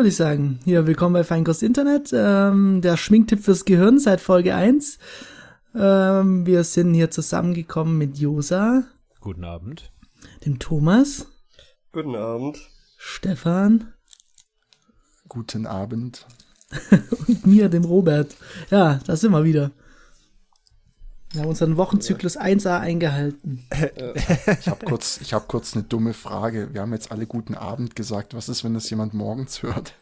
würde ich sagen. Hier, willkommen bei Feinkost Internet, ähm, der Schminktipp fürs Gehirn seit Folge 1. Ähm, wir sind hier zusammengekommen mit Josa. Guten Abend. Dem Thomas. Guten Abend. Stefan. Guten Abend. und mir, dem Robert. Ja, da sind wir wieder. Wir haben unseren Wochenzyklus 1a eingehalten. Ich habe kurz, hab kurz eine dumme Frage. Wir haben jetzt alle guten Abend gesagt. Was ist, wenn das jemand morgens hört?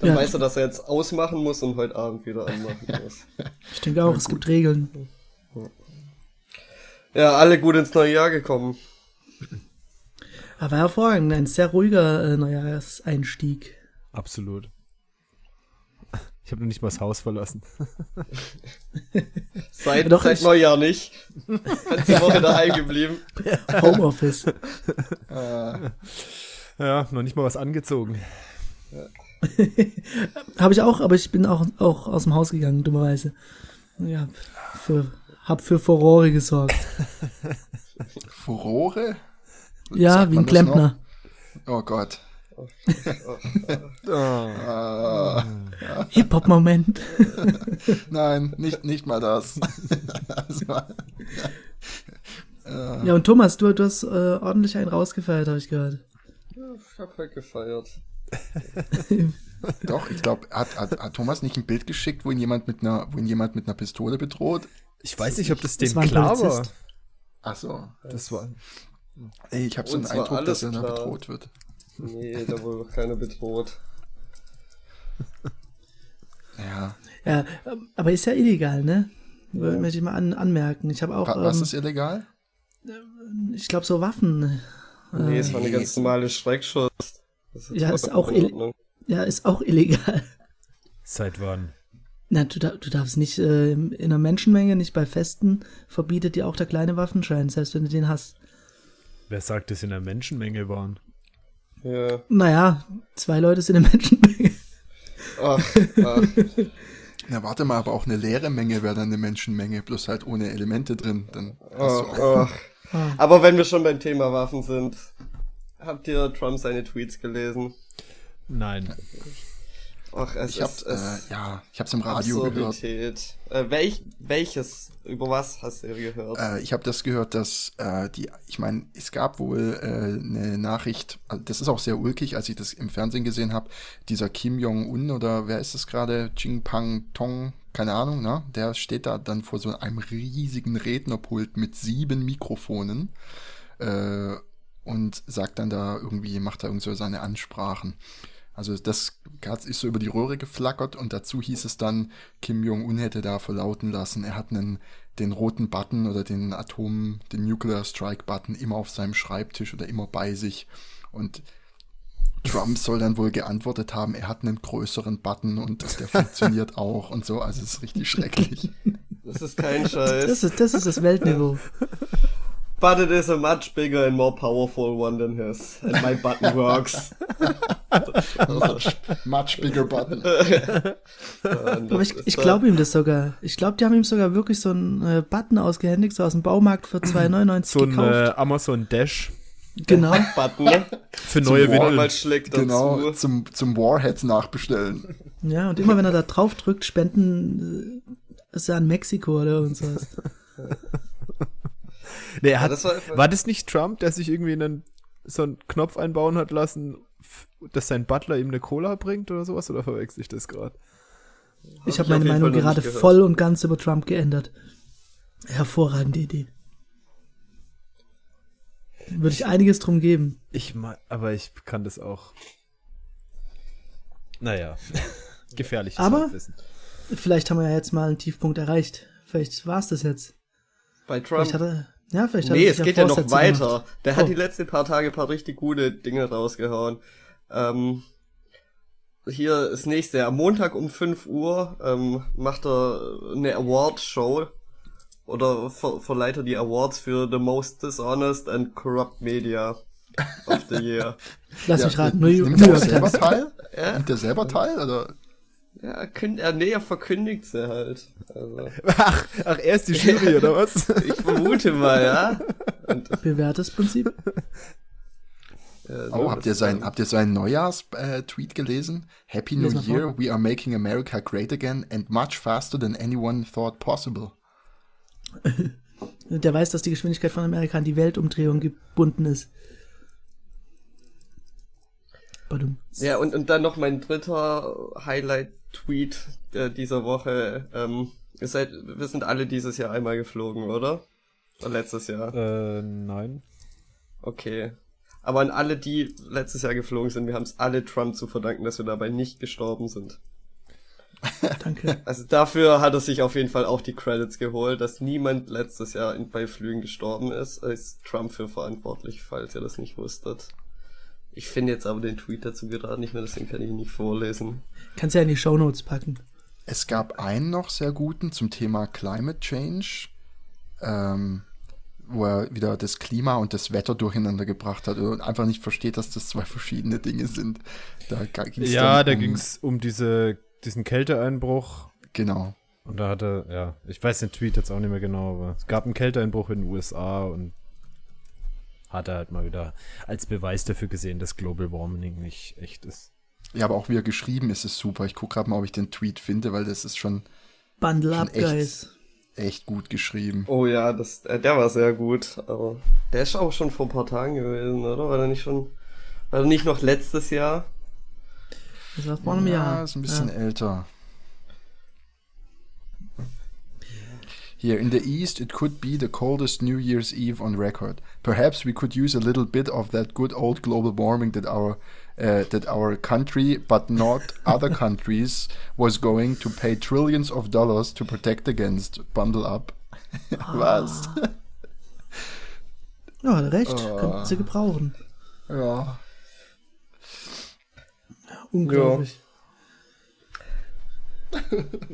Dann ja. weißt du, dass er jetzt ausmachen muss und heute Abend wieder anmachen muss. Ich denke auch, ja, es gibt Regeln. Ja, alle gut ins neue Jahr gekommen. Aber hervorragend, ein sehr ruhiger äh, Neujahrseinstieg. Absolut. Ich habe noch nicht mal das Haus verlassen. seit Doch, seit Neujahr nicht. Ganze Woche daheim geblieben. Homeoffice. ja, noch nicht mal was angezogen. habe ich auch, aber ich bin auch, auch aus dem Haus gegangen, dummerweise. Ja, für, hab für Furore gesorgt. Furore? Ja, wie ein Klempner. Oh Gott. Oh. Hip-Hop-Moment. Nein, nicht, nicht mal das. ja, und Thomas, du, du hast äh, ordentlich einen rausgefeiert, habe ich gehört. Ja, ich habe halt gefeiert. Doch, ich glaube, hat, hat, hat, Thomas nicht ein Bild geschickt, wo ihn jemand mit einer, wo ihn jemand mit einer Pistole bedroht? Ich weiß nicht, ob das, das dem klar war. Ach so. Das war. Ey, ich habe so einen Eindruck, dass er da bedroht wird. Nee, da wurde keiner bedroht. ja. Ja, aber ist ja illegal, ne? Ja. Möchte ich mal an, anmerken. Ich habe auch. Was ähm, ist illegal? Ich glaube, so Waffen. Nee, es war eine ganz normale Schreckschuss. Ist ja, ist auch, ja, ist auch illegal. Seit wann? Na, du, du darfst nicht äh, in einer Menschenmenge, nicht bei Festen, verbietet dir auch der kleine Waffenschein, selbst wenn du den hast. Wer sagt, dass in einer Menschenmenge waren? Ja. Naja, zwei Leute sind eine Menschenmenge. Ach, ach. Na, warte mal, aber auch eine leere Menge wäre dann eine Menschenmenge, bloß halt ohne Elemente drin. Dann ach, ach. Aber wenn wir schon beim Thema Waffen sind, habt ihr Trump seine Tweets gelesen? Nein. Ach, es ich hab's, ist, äh, ja, ich hab's im Radio Absurdität. gehört. Äh, welch, welches, über was hast du gehört? Äh, ich habe das gehört, dass äh, die, ich meine, es gab wohl äh, eine Nachricht, also das ist auch sehr ulkig, als ich das im Fernsehen gesehen habe, dieser Kim Jong-un oder wer ist es gerade, Jing Pang Tong, keine Ahnung, ne? Der steht da dann vor so einem riesigen Rednerpult mit sieben Mikrofonen äh, und sagt dann da irgendwie, macht da irgendwie so seine Ansprachen. Also das ist so über die Röhre geflackert und dazu hieß es dann, Kim Jong-un hätte da verlauten lassen, er hat einen, den roten Button oder den Atom, den Nuclear Strike Button immer auf seinem Schreibtisch oder immer bei sich. Und Trump soll dann wohl geantwortet haben, er hat einen größeren Button und der funktioniert auch und so. Also es ist richtig schrecklich. Das ist kein Scheiß. Das ist das, ist das Weltniveau. But it is a much bigger and more powerful one than his. And my button works. much, much bigger button. Aber ich, ich glaube ihm das sogar. Ich glaube, die haben ihm sogar wirklich so einen äh, Button ausgehändigt, so aus dem Baumarkt für 2,99 so gekauft. So ein äh, Amazon Dash. Genau. Button. Für neue Windeln. Genau, zum, zum Warheads nachbestellen. Ja, und immer wenn er da drauf drückt, spenden äh, ist er an Mexiko oder und sowas. Nee, er hat, ja, das war, war, das nicht Trump, der sich irgendwie einen, so einen Knopf einbauen hat lassen, dass sein Butler ihm eine Cola bringt oder sowas? Oder verwechsel ich das gerade? Ich habe meine Meinung gerade voll und ganz über Trump geändert. Hervorragende Idee. Würde ich einiges drum geben. Ich mal, aber ich kann das auch. Naja, gefährlich. Aber vielleicht haben wir ja jetzt mal einen Tiefpunkt erreicht. Vielleicht war es das jetzt. Bei Trump. Vielleicht hat er, ja, vielleicht nee, es geht ja noch weiter. Gemacht. Der oh. hat die letzten paar Tage ein paar richtig gute Dinge rausgehauen. Ähm, hier das nächste. Am Montag um 5 Uhr ähm, macht er eine Award-Show oder ver verleiht er die Awards für The Most Dishonest and Corrupt Media of the Year. Lass ja, mich raten, New, York selber teil? Ja? Nimmt der selber teil? Oder? Ja, künd, er, nee, er verkündigt sie halt. Also. Ach, ach, er ist die Jury, oder was? ich vermute mal, ja. Und Bewährtes Prinzip. Äh, Oh, habt ihr das- sein, habt ihr seinen Neujahrs-Tweet gelesen? Happy New. Year, we are making America great again and much faster than anyone thought possible. Der weiß, dass die Geschwindigkeit von Amerika an die Weltumdrehung gebunden ist. Badum. Ja, und, und dann noch mein dritter Highlight-Tweet äh, dieser Woche. Ähm, ihr seid, wir sind alle dieses Jahr einmal geflogen, oder? Oder letztes Jahr? Äh, nein. Okay. Aber an alle, die letztes Jahr geflogen sind, wir haben es alle Trump zu verdanken, dass wir dabei nicht gestorben sind. Danke. Also dafür hat er sich auf jeden Fall auch die Credits geholt, dass niemand letztes Jahr in, bei Flügen gestorben ist. Ist Trump für verantwortlich, falls ihr das nicht wusstet. Ich finde jetzt aber den Tweet dazu gerade nicht mehr, deswegen kann ich ihn nicht vorlesen. Kannst ja in die Shownotes packen. Es gab einen noch sehr guten zum Thema Climate Change, ähm, wo er wieder das Klima und das Wetter durcheinander gebracht hat und einfach nicht versteht, dass das zwei verschiedene Dinge sind. Da ging es Ja, da um, ging es um diese, diesen Kälteeinbruch. Genau. Und da hatte, ja, ich weiß den Tweet jetzt auch nicht mehr genau, aber es gab einen Kälteeinbruch in den USA und hat er halt mal wieder als Beweis dafür gesehen, dass Global Warming nicht echt ist. Ja, aber auch wie er geschrieben ist, ist super. Ich gucke gerade mal, ob ich den Tweet finde, weil das ist schon Bundle Schon up, echt. guys. echt gut geschrieben. Oh ja, das, äh, der war sehr gut, aber der ist auch schon vor ein paar Tagen gewesen, oder? War der nicht schon, war der nicht noch letztes Jahr? Das war vor einem Jahr. ist ein bisschen Ja. älter. Here in the east, it could be the coldest New Year's Eve on record. Perhaps we could use a little bit of that good old global warming that our uh, that our country, but not other countries, was going to pay trillions of dollars to protect against. Bundle up. Was? Ja, hat er recht. Oh. Könnten sie gebrauchen. ja. Unglaublich.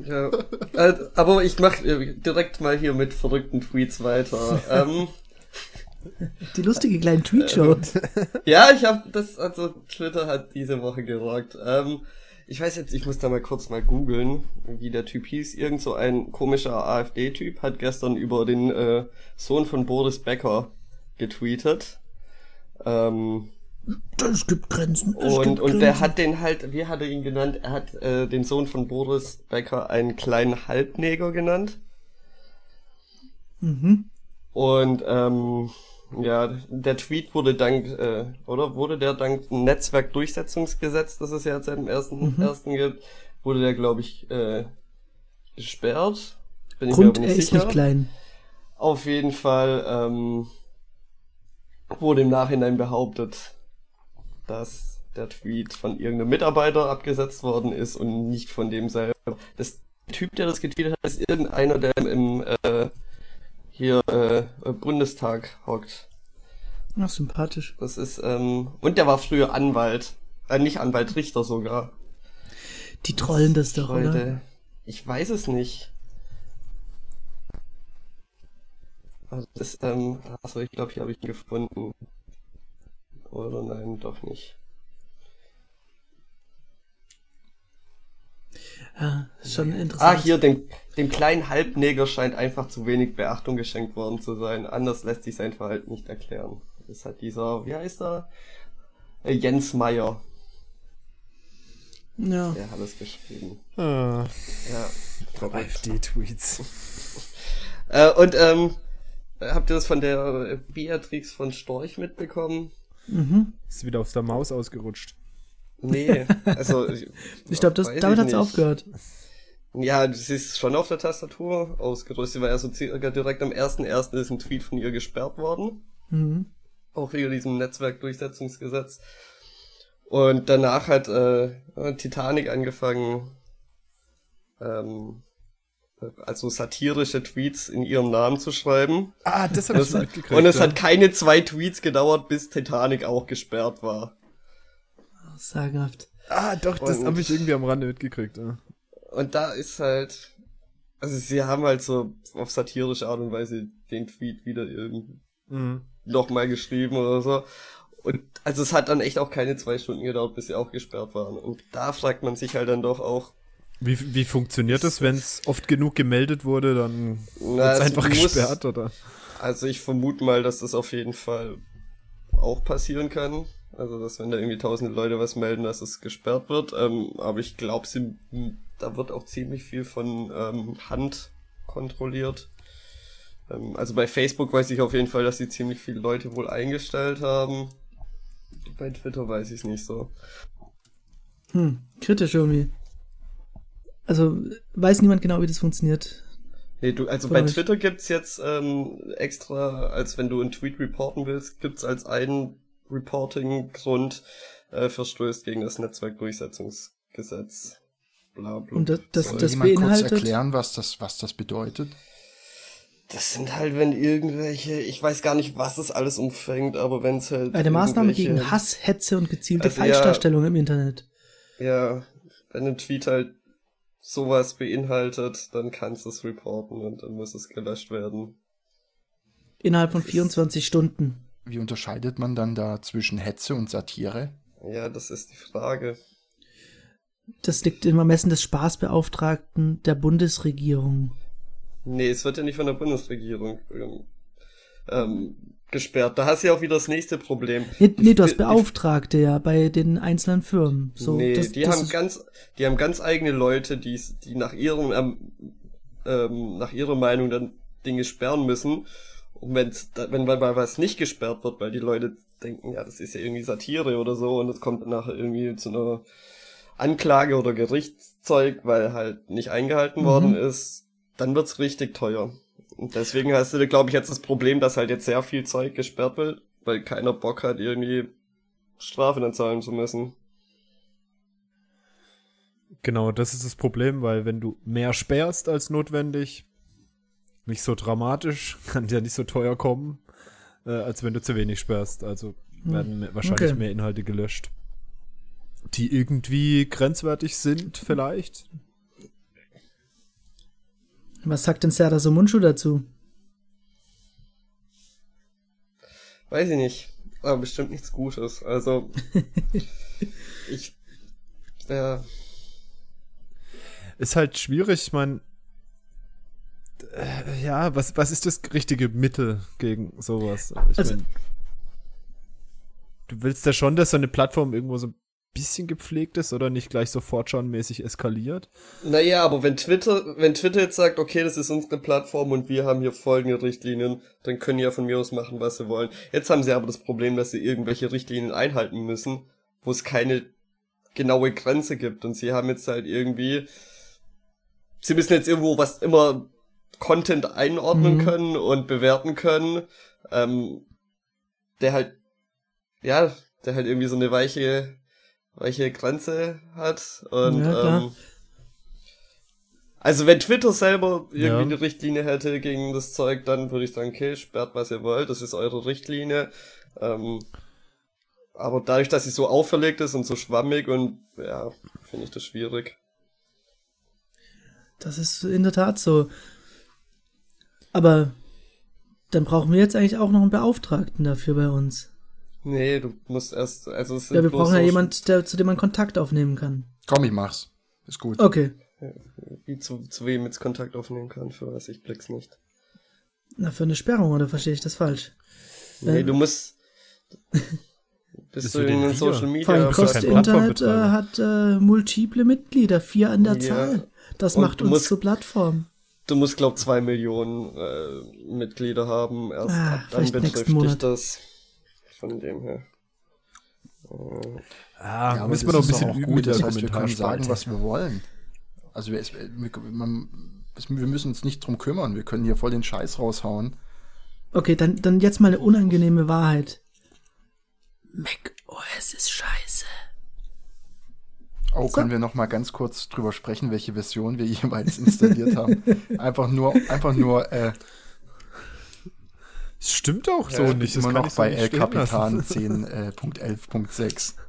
Ja. Äh, aber ich mach äh, direkt mal hier mit verrückten Tweets weiter. ähm, Die lustige kleine Tweetshow. ja, ich habe das, also Twitter hat diese Woche gerockt. Ähm, ich weiß jetzt, ich muss da mal kurz mal googeln, wie der Typ hieß. Irgend so ein komischer AfD-Typ hat gestern über den äh, Sohn von Boris Becker getweetet. Ähm, Es gibt Grenzen. Es Und, gibt und Grenzen. der hat den halt, wie hat er ihn genannt? Er hat äh, den Sohn von Boris Becker einen kleinen Halbneger genannt. Mhm. Und ähm, ja, der Tweet wurde dank, äh, oder wurde der dank Netzwerkdurchsetzungsgesetz, das es ja jetzt seit dem ersten, Mhm. ersten gibt, wurde der, glaube ich, äh, gesperrt. Bin Grund, ich mir er nicht ist sicher. nicht klein. Auf jeden Fall ähm, wurde im Nachhinein behauptet, dass der Tweet von irgendeinem Mitarbeiter abgesetzt worden ist und nicht von dem selber. Das Typ, der das getweetet hat, ist irgendeiner, der im äh, hier äh, Bundestag hockt. Ach, sympathisch. Das ist ähm, und der war früher Anwalt, äh, nicht Anwalt, Richter sogar. Die trollen das doch, oder? Leute, ich weiß es nicht. Also das, ähm, also ich glaube, hier habe ich ihn gefunden. Oder nein, doch nicht. Ja, ist schon interessant. Ah, hier, dem, dem kleinen Halbneger scheint einfach zu wenig Beachtung geschenkt worden zu sein. Anders lässt sich sein Verhalten nicht erklären. Das hat dieser, wie heißt er? Äh, Jens Meyer, Ja. der hat es geschrieben. Ah, Ja. AfD-Tweets. Äh, und ähm, habt ihr das von der Beatrix von Storch mitbekommen? Mhm. Ist wieder aus der Maus ausgerutscht. Nee, also ich, Ich glaube, damit hat's nicht. aufgehört. Ja, sie ist schon auf der Tastatur ausgerüstet. Sie war ja so circa direkt am 1.1. ist ein Tweet von ihr gesperrt worden. Mhm. Auch wegen diesem Netzwerkdurchsetzungsgesetz. Und danach hat äh, Titanic angefangen, ähm, also satirische Tweets in ihrem Namen zu schreiben. Ah, das habe ich mitgekriegt. und es ja. hat keine zwei Tweets gedauert, bis Titanic auch gesperrt war. Sagenhaft. Ah, doch, das habe ich irgendwie am Rande mitgekriegt. Ja. Und da ist halt, also sie haben halt so auf satirische Art und Weise den Tweet wieder irgendwie Mhm. nochmal geschrieben oder so. Und also es hat dann echt auch keine zwei Stunden gedauert, bis sie auch gesperrt waren. Und da fragt man sich halt dann doch auch, Wie, wie funktioniert das, wenn es oft genug gemeldet wurde, dann na, wird's es einfach muss- gesperrt, oder? Also ich vermute mal, dass das auf jeden Fall auch passieren kann. Also, dass wenn da irgendwie tausende Leute was melden, dass es gesperrt wird. Ähm, aber ich glaube, da wird auch ziemlich viel von ähm, Hand kontrolliert. Ähm, also bei Facebook weiß ich auf jeden Fall, dass sie ziemlich viele Leute wohl eingestellt haben. Bei Twitter weiß ich es nicht so. Hm, kritisch irgendwie. Also weiß niemand genau, wie das funktioniert. Nee, du, also bei Twitter gibt's jetzt ähm, extra, als wenn du einen Tweet reporten willst, gibt's als einen Reporting-Grund äh, verstößt gegen das Netzwerkdurchsetzungsgesetz. Bla, bla, Und das, das, Soll das jemand beinhaltet. kurz erklären, was das, was das bedeutet? Das sind halt, wenn irgendwelche, ich weiß gar nicht, was es alles umfängt, aber wenn es halt. Eine Maßnahme gegen Hass, Hetze und gezielte Also Falschdarstellung im Internet. Ja, wenn ein Tweet halt sowas beinhaltet, dann kannst du es reporten und dann muss es gelöscht werden. Innerhalb von 24 Stunden. Wie unterscheidet man dann da zwischen Hetze und Satire? Ja, das ist die Frage. Das liegt im Ermessen des Spaßbeauftragten der Bundesregierung. Nee, es wird ja nicht von der Bundesregierung ähm, ähm, gesperrt. Da hast du ja auch wieder das nächste Problem. Nee, nee du hast Beauftragte ja bei den einzelnen Firmen. So, nee, das, die das haben ganz, die haben ganz eigene Leute, die, die nach ihrem, ähm, ähm, nach ihrer Meinung dann Dinge sperren müssen. Und wenn's, wenn mal was nicht gesperrt wird, weil die Leute denken, ja, das ist ja irgendwie Satire oder so und es kommt nachher irgendwie zu einer Anklage oder Gerichtszeug, weil halt nicht eingehalten Mhm. worden ist, dann wird's richtig teuer. Und deswegen hast du, glaube ich, jetzt das Problem, dass halt jetzt sehr viel Zeug gesperrt wird, weil keiner Bock hat, irgendwie Strafe dann zahlen zu müssen. Genau, das ist das Problem, weil wenn du mehr sperrst als notwendig, nicht so dramatisch, kann dir nicht so teuer kommen, äh, als wenn du zu wenig sperrst. Also werden mehr- wahrscheinlich Okay. mehr Inhalte gelöscht, die irgendwie grenzwertig sind, vielleicht. Was sagt denn Serdar Somuncu dazu? Weiß ich nicht. Aber bestimmt nichts Gutes. Also, ich, ja, Ist halt schwierig, ich meine, äh, ja, was, was ist das richtige Mittel gegen sowas? Ich Also- mein, du willst ja schon, dass so eine Plattform irgendwo so ein bisschen gepflegt ist oder nicht gleich so fortschauenmäßig eskaliert. naja, aber wenn Twitter, wenn Twitter jetzt sagt, okay, das ist unsere Plattform und wir haben hier folgende Richtlinien, dann können die ja von mir aus machen, was sie wollen. Jetzt haben sie aber das Problem, dass sie irgendwelche Richtlinien einhalten müssen, wo es keine genaue Grenze gibt und sie haben jetzt halt irgendwie, sie müssen jetzt irgendwo was immer Content einordnen Mhm. können und bewerten können, ähm, der halt, ja, der halt irgendwie so eine weiche, weiche Grenze hat und, Ja, ähm, also wenn Twitter selber irgendwie Ja. eine Richtlinie hätte gegen das Zeug, dann würde ich sagen, okay, sperrt was ihr wollt, das ist eure Richtlinie. Ähm, aber dadurch, dass sie so auferlegt ist und so schwammig und ja, finde ich das schwierig. Das ist in der Tat so. Aber dann brauchen wir jetzt eigentlich auch noch einen Beauftragten dafür bei uns. Nee, du musst erst, also es Ja, wir brauchen ja so- jemand, der, zu dem man Kontakt aufnehmen kann. Komm, ich mach's. Ist gut. Okay. Wie zu, zu wem jetzt Kontakt aufnehmen kann, für was ich blick's nicht. Na, für eine Sperrung, oder verstehe ich das falsch? Nee, Ähm, du musst. Bist Bist du in den? Social Vor Media allem musst du Kost Internet äh, hat äh, multiple Mitglieder, vier an der Ja. Zahl. Das Und macht du uns musst- zur Plattform. Du musst, glaub, zwei Millionen äh, Mitglieder haben. Erst Ah, ab dann betrifft dich Monat. das. Von dem her. Äh, Ah, Ja, müssen wir noch ein bisschen üben gut. mit der Das heißt, wir können sagen, was wir wollen. Also wir, wir, man, wir müssen uns nicht drum kümmern. Wir können hier voll den Scheiß raushauen. Okay, dann, dann jetzt mal eine unangenehme Wahrheit. Mac OS ist scheiße. Oh, So. können wir noch mal ganz kurz drüber sprechen, welche Version wir jeweils installiert haben? Einfach nur, einfach nur äh, Das stimmt auch so Ja, nicht. Immer noch ich so bei El Capitan lassen. 10.11.6.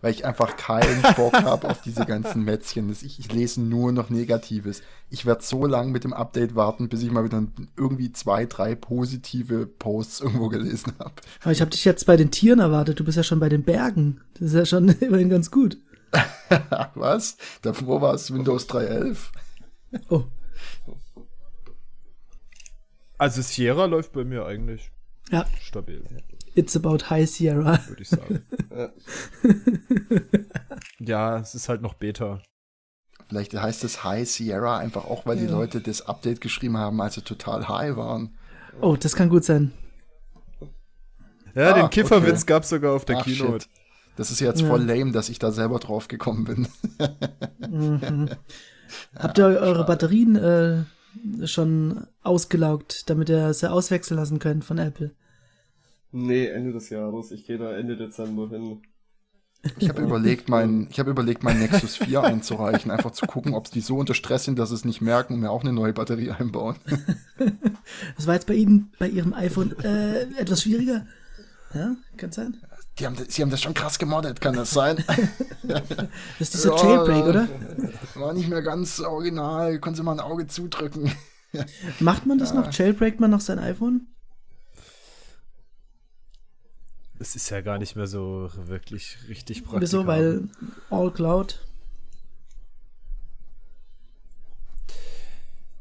Weil ich einfach keinen Bock habe auf diese ganzen Mätzchen. Ich, ich lese nur noch Negatives. Ich werde so lange mit dem Update warten, bis ich mal wieder irgendwie zwei, drei positive Posts irgendwo gelesen habe. Aber ich habe dich jetzt bei den Tieren erwartet. Du bist ja schon bei den Bergen. Das ist ja schon immerhin ganz gut. Was? Davor war es Windows 3.11. Oh, Also Sierra läuft bei mir eigentlich ja. stabil. It's about High Sierra. Würde ich sagen. ja, es ist halt noch Beta. Vielleicht heißt es High Sierra einfach auch, weil ja. die Leute das Update geschrieben haben, als sie total high waren. Oh, das kann gut sein. Ja, ah, den Kifferwitz okay. gab's sogar auf der Ach, Keynote. Shit. Das ist jetzt ja. voll lame, dass ich da selber drauf gekommen bin. mhm. Habt ihr eure Batterien äh, schon ausgelaugt, damit ihr sie auswechseln lassen könnt von Apple? Nee, Ende des Jahres. Ich gehe da Ende Dezember hin. Ich habe überlegt, mein, ich habe überlegt, mein Nexus 4 einzureichen, einfach zu gucken, ob die so unter Stress sind, dass sie es nicht merken und mir auch eine neue Batterie einbauen. Das war jetzt bei Ihnen, bei Ihrem iPhone äh, etwas schwieriger. Ja, kann sein. Die haben, sie haben das schon krass gemoddet, kann das sein? das ist dieser ja, Jailbreak, oder? War nicht mehr ganz original, konnte man ein Auge zudrücken. Macht man das ja. noch? Jailbreakt man noch sein iPhone? Es ist ja gar nicht mehr so wirklich richtig praktisch. Wieso? Weil All Cloud?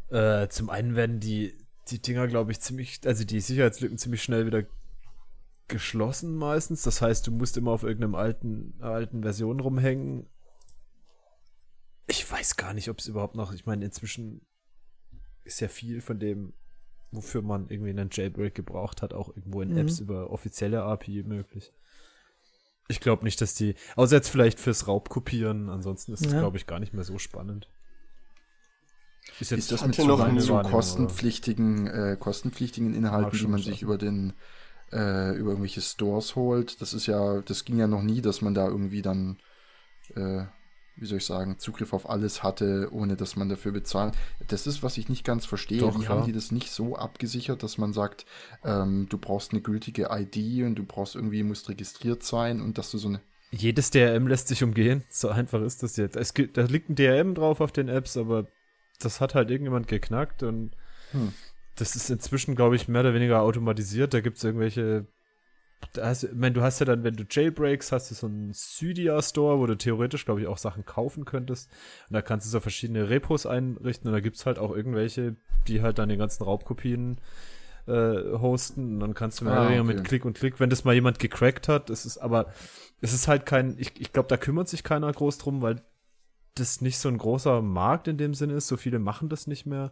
Äh, zum einen werden die, die Dinger, glaube ich, ziemlich, also die Sicherheitslücken ziemlich schnell wieder geschlossen meistens. Das heißt, du musst immer auf irgendeinem alten, alten Version rumhängen. Ich weiß gar nicht, ob es überhaupt noch, ich meine, inzwischen ist ja viel von dem wofür man irgendwie einen Jailbreak gebraucht hat, auch irgendwo in mhm. Apps über offizielle API möglich. Ich glaube nicht, dass die, außer jetzt vielleicht fürs Raubkopieren, ansonsten ist es, ja. glaube ich, gar nicht mehr so spannend. Ist, jetzt ist das mit so, noch so kostenpflichtigen, äh, kostenpflichtigen Inhalten, die man sich über den, äh, über irgendwelche Stores holt? Das ist ja, das ging ja noch nie, dass man da irgendwie dann, äh, wie soll ich sagen, Zugriff auf alles hatte, ohne dass man dafür bezahlt. Das ist, was ich nicht ganz verstehe. Doch, Wie ja. haben die das nicht so abgesichert, dass man sagt, ähm, du brauchst eine gültige ID und du brauchst irgendwie, musst registriert sein und dass du so eine. Jedes DRM lässt sich umgehen. So einfach ist das jetzt. Es gibt, da liegt ein DRM drauf auf den Apps, aber das hat halt irgendjemand geknackt und hm. Das ist inzwischen, glaube ich, mehr oder weniger automatisiert. Da gibt es irgendwelche hast, ich meine, du hast ja dann, wenn du Jailbreaks, hast du so einen Cydia Store, wo du theoretisch, glaube ich, auch Sachen kaufen könntest. Und da kannst du so verschiedene Repos einrichten und da gibt's halt auch irgendwelche, die halt dann den ganzen Raubkopien äh, hosten und dann kannst du mehr ah, okay. mit Klick und Klick, wenn das mal jemand gecrackt hat, es ist aber, es ist halt kein, ich, ich glaube, da kümmert sich keiner groß drum, weil das nicht so ein großer Markt in dem Sinne ist, so viele machen das nicht mehr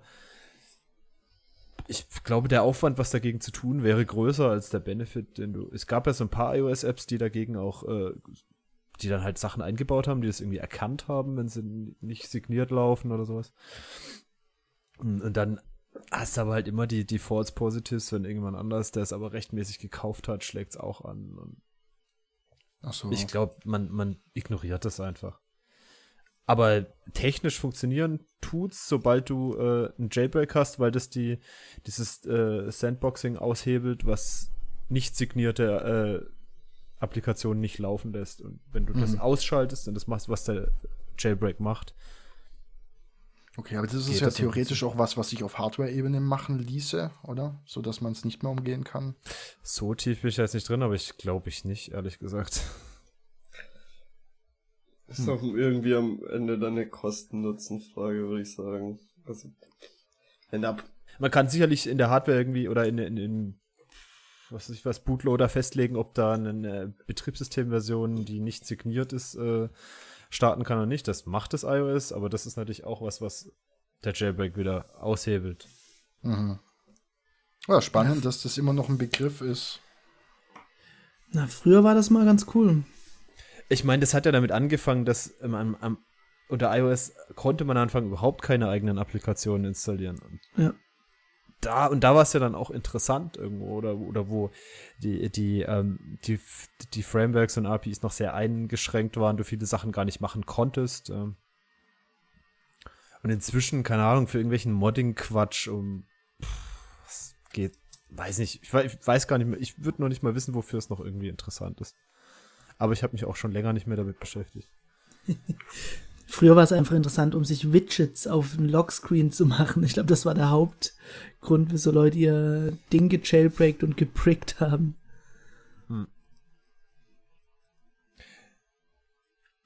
ich glaube, der Aufwand, was dagegen zu tun, wäre größer als der Benefit, den du. Es gab ja so ein paar iOS-Apps, die dagegen auch, äh, die dann halt Sachen eingebaut haben, die das irgendwie erkannt haben, wenn sie nicht signiert laufen oder sowas. Und dann hast du aber halt immer die, die False Positives, wenn irgendjemand anders, der es aber rechtmäßig gekauft hat, schlägt es auch an. Ach so. Ich glaube, man, man ignoriert das einfach. Aber technisch funktionieren tut's, sobald du äh, einen Jailbreak hast, weil das die dieses äh, Sandboxing aushebelt, was nicht signierte äh, Applikationen nicht laufen lässt. Und wenn du mhm. das ausschaltest und das machst, was der Jailbreak macht. Okay, aber das ist ja theoretisch auch was, was sich auf Hardware-Ebene machen ließe, oder? So dass man es nicht mehr umgehen kann. So tief bin ich jetzt nicht drin, aber ich glaube ich nicht, ehrlich gesagt. Ist doch irgendwie am Ende dann eine Kosten-Nutzen-Frage, würde ich sagen. Also, wenn ab. Man kann sicherlich in der Hardware irgendwie oder in, in, in was weiß ich was, Bootloader festlegen, ob da eine Betriebssystemversion, die nicht signiert ist, äh, starten kann oder nicht. Das macht das iOS, aber das ist natürlich auch was, was der Jailbreak wieder aushebelt. Mhm. Ja, spannend, dass das immer noch ein Begriff ist. Na, früher war das mal ganz cool. Ich meine, das hat ja damit angefangen, dass ähm, am, am, unter iOS konnte man am Anfang überhaupt keine eigenen Applikationen installieren. Und ja. Da, und da war es ja dann auch interessant irgendwo, oder, oder wo die, die, ähm, die, die Frameworks und APIs noch sehr eingeschränkt waren, du viele Sachen gar nicht machen konntest. Ähm. Und inzwischen, keine Ahnung, für irgendwelchen Modding-Quatsch um pff, geht, weiß nicht, ich weiß gar nicht mehr, ich würde noch nicht mal wissen, wofür es noch irgendwie interessant ist. Aber ich habe mich auch schon länger nicht mehr damit beschäftigt. Früher war es einfach interessant, um sich Widgets auf dem Lockscreen zu machen. Ich glaube, das war der Hauptgrund, wieso Leute ihr Ding gejailbreakt und geprickt haben. Hm.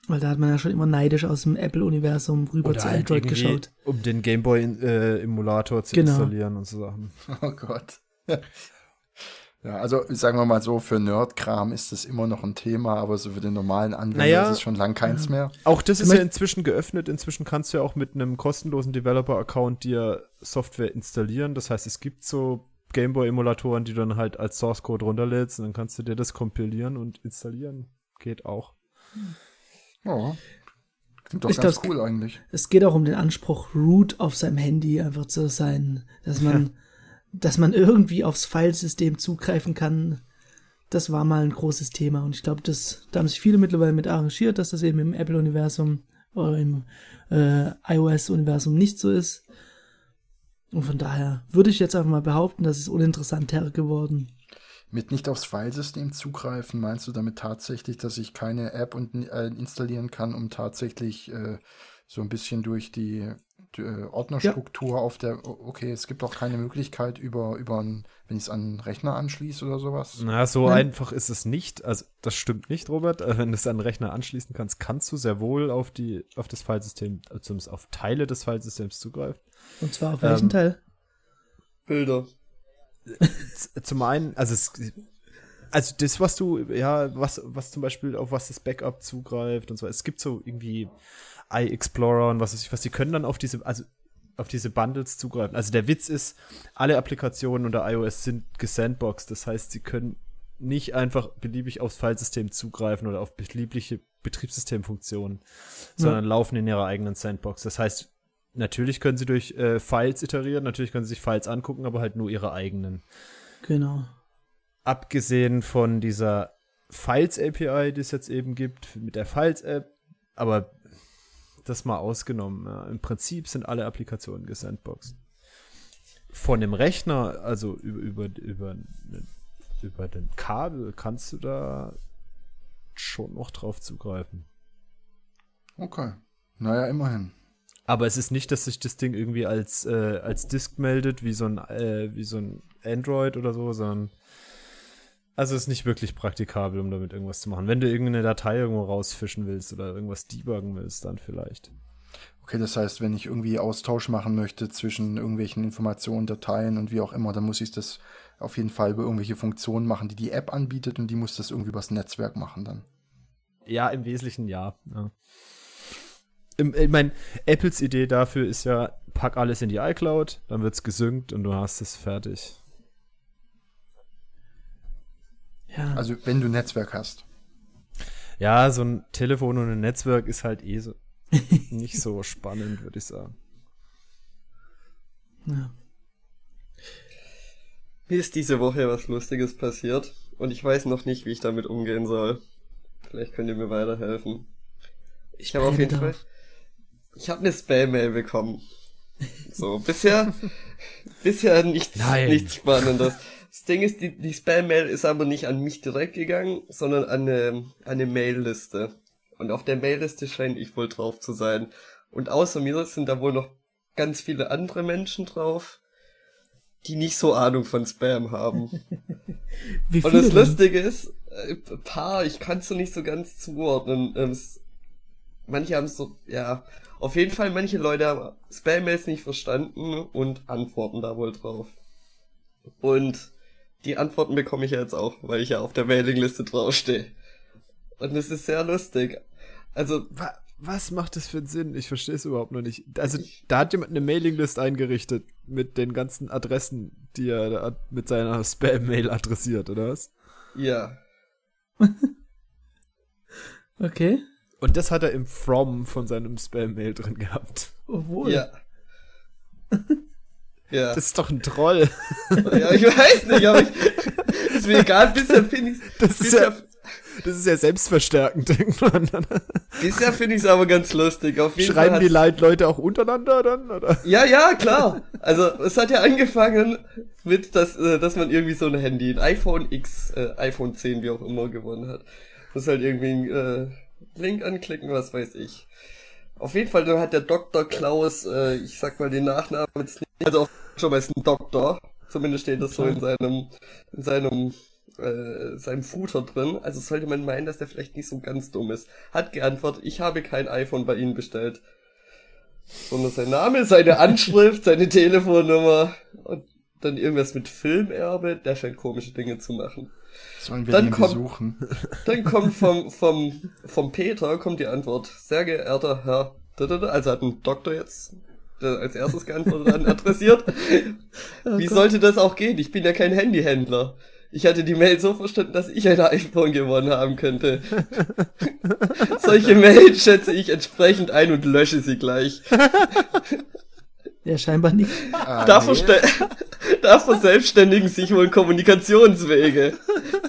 Weil da hat man ja schon immer neidisch aus dem Apple-Universum rüber Oder zu halt Android geschaut. Um den Gameboy-Emulator äh, zu genau. installieren und so Sachen. Oh Gott. Ja, also sagen wir mal so, für Nerdkram ist das immer noch ein Thema, aber so für den normalen Anwender Naja. ist es schon lang keins mehr. Auch das ist ja inzwischen geöffnet. Inzwischen kannst du ja auch mit einem kostenlosen Developer-Account dir Software installieren. Das heißt, es gibt so Gameboy-Emulatoren, die du dann halt als Source-Code runterlädst und dann kannst du dir das kompilieren und installieren. Geht auch. Ja. Klingt doch Ich ganz glaub, cool eigentlich. Es geht auch um den Anspruch, root auf seinem Handy einfach zu sein, dass man, dass man irgendwie aufs Filesystem zugreifen kann. Das war mal ein großes Thema und ich glaube, das, da haben sich viele mittlerweile mit arrangiert, dass das eben im Apple-Universum oder im äh, iOS-Universum nicht so ist. Und von daher würde ich jetzt einfach mal behaupten, das ist uninteressanter geworden. Mit nicht aufs Filesystem zugreifen, meinst du damit tatsächlich, dass ich keine App äh, installieren kann, um tatsächlich äh, so ein bisschen durch die, äh, Ordnerstruktur auf der, okay, es gibt auch keine Möglichkeit über, über ein, wenn ich es an einen Rechner anschließe oder sowas? Na, so Nein. einfach ist es nicht. Also, das stimmt nicht, Robert. Äh, Wenn du es an den Rechner anschließen kannst, kannst du sehr wohl auf die, auf das Filesystem, äh, zumindest auf Teile des Filesystems zugreifen. Und zwar auf welchen Ähm, Teil? Bilder. Zum einen, also es, also das, was du, ja, was, was zum Beispiel, auf was das Backup zugreift und so, es gibt so irgendwie iExplorer und was weiß ich, was die können dann auf diese, also auf diese Bundles zugreifen. Also der Witz ist, alle Applikationen unter iOS sind gesandboxed, das heißt, sie können nicht einfach beliebig aufs Filesystem zugreifen oder auf beliebige Betriebssystemfunktionen, sondern laufen in ihrer eigenen Sandbox. Das heißt, natürlich können sie durch äh, Files iterieren, natürlich können sie sich Files angucken, aber halt nur ihre eigenen Genau. abgesehen von dieser Files API, die es jetzt eben gibt, mit der Files App, aber das mal ausgenommen. Ja. Im Prinzip sind alle Applikationen gesandboxed. Von dem Rechner, also über, über, über, über den Kabel, kannst du da schon noch drauf zugreifen. Okay. Naja, immerhin. Aber es ist nicht, dass sich das Ding irgendwie als, äh, als Disk meldet, wie so ein, äh, wie so ein Android oder so, sondern also es ist nicht wirklich praktikabel, um damit irgendwas zu machen. Wenn du irgendeine Datei irgendwo rausfischen willst oder irgendwas debuggen willst, dann vielleicht. Okay, das heißt, wenn ich irgendwie Austausch machen möchte zwischen irgendwelchen Informationen, Dateien und wie auch immer, dann muss ich das auf jeden Fall über irgendwelche Funktionen machen, die die App anbietet und die muss das irgendwie übers Netzwerk machen dann. Ja, im Wesentlichen ja. ja. Ich meine, Apples Idee dafür ist ja, pack alles in die iCloud, dann wird's gesynkt und du hast es fertig. Ja. Also wenn du Netzwerk hast. Ja, so ein Telefon und ein Netzwerk ist halt eh so nicht so spannend, würde ich sagen. ja. Mir ist diese Woche was Lustiges passiert und ich weiß noch nicht, wie ich damit umgehen soll. Vielleicht könnt ihr mir weiterhelfen. Ich habe auf jeden Fall, darauf. ich habe eine Spam-Mail bekommen. So, bisher, bisher nichts, Nein. nichts Spannendes. Das Ding ist, die, die Spam-Mail ist aber nicht an mich direkt gegangen, sondern an eine, an eine Mail-Liste. Und auf der Mail-Liste scheine ich wohl drauf zu sein. Und außer mir sind da wohl noch ganz viele andere Menschen drauf, die nicht so Ahnung von Spam haben. Und das denn? Lustige ist, äh, paar, ich kann es so nicht so ganz zuordnen. Ähm, manche haben es so, ja, auf jeden Fall, manche Leute haben Spam-Mails nicht verstanden und antworten da wohl drauf. Und die Antworten bekomme ich ja jetzt auch, weil ich ja auf der Mailingliste draufstehe. Und es ist sehr lustig. Also, Wa was macht das für einen Sinn? Ich verstehe es überhaupt noch nicht. Also, da hat jemand eine Mailinglist eingerichtet mit den ganzen Adressen, die er da mit seiner Spam-Mail adressiert, oder was? ja. Okay. Und das hat er im From von seinem Spam-Mail drin gehabt. Obwohl. Ja. ja. Das ist doch ein Troll. ja, ich weiß nicht, aber ich, ist mir egal, bisher finde ich Das ist ja, das ist ja selbstverstärkend irgendwann. Bisher finde ich es aber ganz lustig. Auf jeden Schreiben Fall die Leid Leute auch untereinander dann, oder? Ja, ja, klar. Also es hat ja angefangen mit, dass, äh, dass man irgendwie so ein Handy, ein iPhone X, äh, iPhone 10, wie auch immer, gewonnen hat. Muss halt irgendwie einen äh, Link anklicken, was weiß ich. Auf jeden Fall hat der Dr. Klaus, äh, ich sag mal den Nachnamen jetzt nicht, also auf schon mal ist ein Doktor. Zumindest steht das so in seinem, in seinem, äh, seinem Footer drin. Also sollte man meinen, dass der vielleicht nicht so ganz dumm ist. Hat geantwortet, ich habe kein iPhone bei Ihnen bestellt sondern sein Name, seine Anschrift, seine Telefonnummer. Und dann irgendwas mit Filmerbe, der scheint komische Dinge zu machen. Sollen wir Dann den kommt- besuchen? Dann kommt vom, vom, vom Peter kommt die Antwort, sehr geehrter Herr, also hat ein Doktor jetzt der als erstes geantwortet an adressiert. Wie sollte das auch gehen? Ich bin ja kein Handyhändler. Ich hatte die Mail so verstanden, dass ich ein iPhone gewonnen haben könnte. Solche Mails schätze ich entsprechend ein und lösche sie gleich. Ja, scheinbar nicht. Ah, Da, nee. da verselbstständigen sich wohl Kommunikationswege.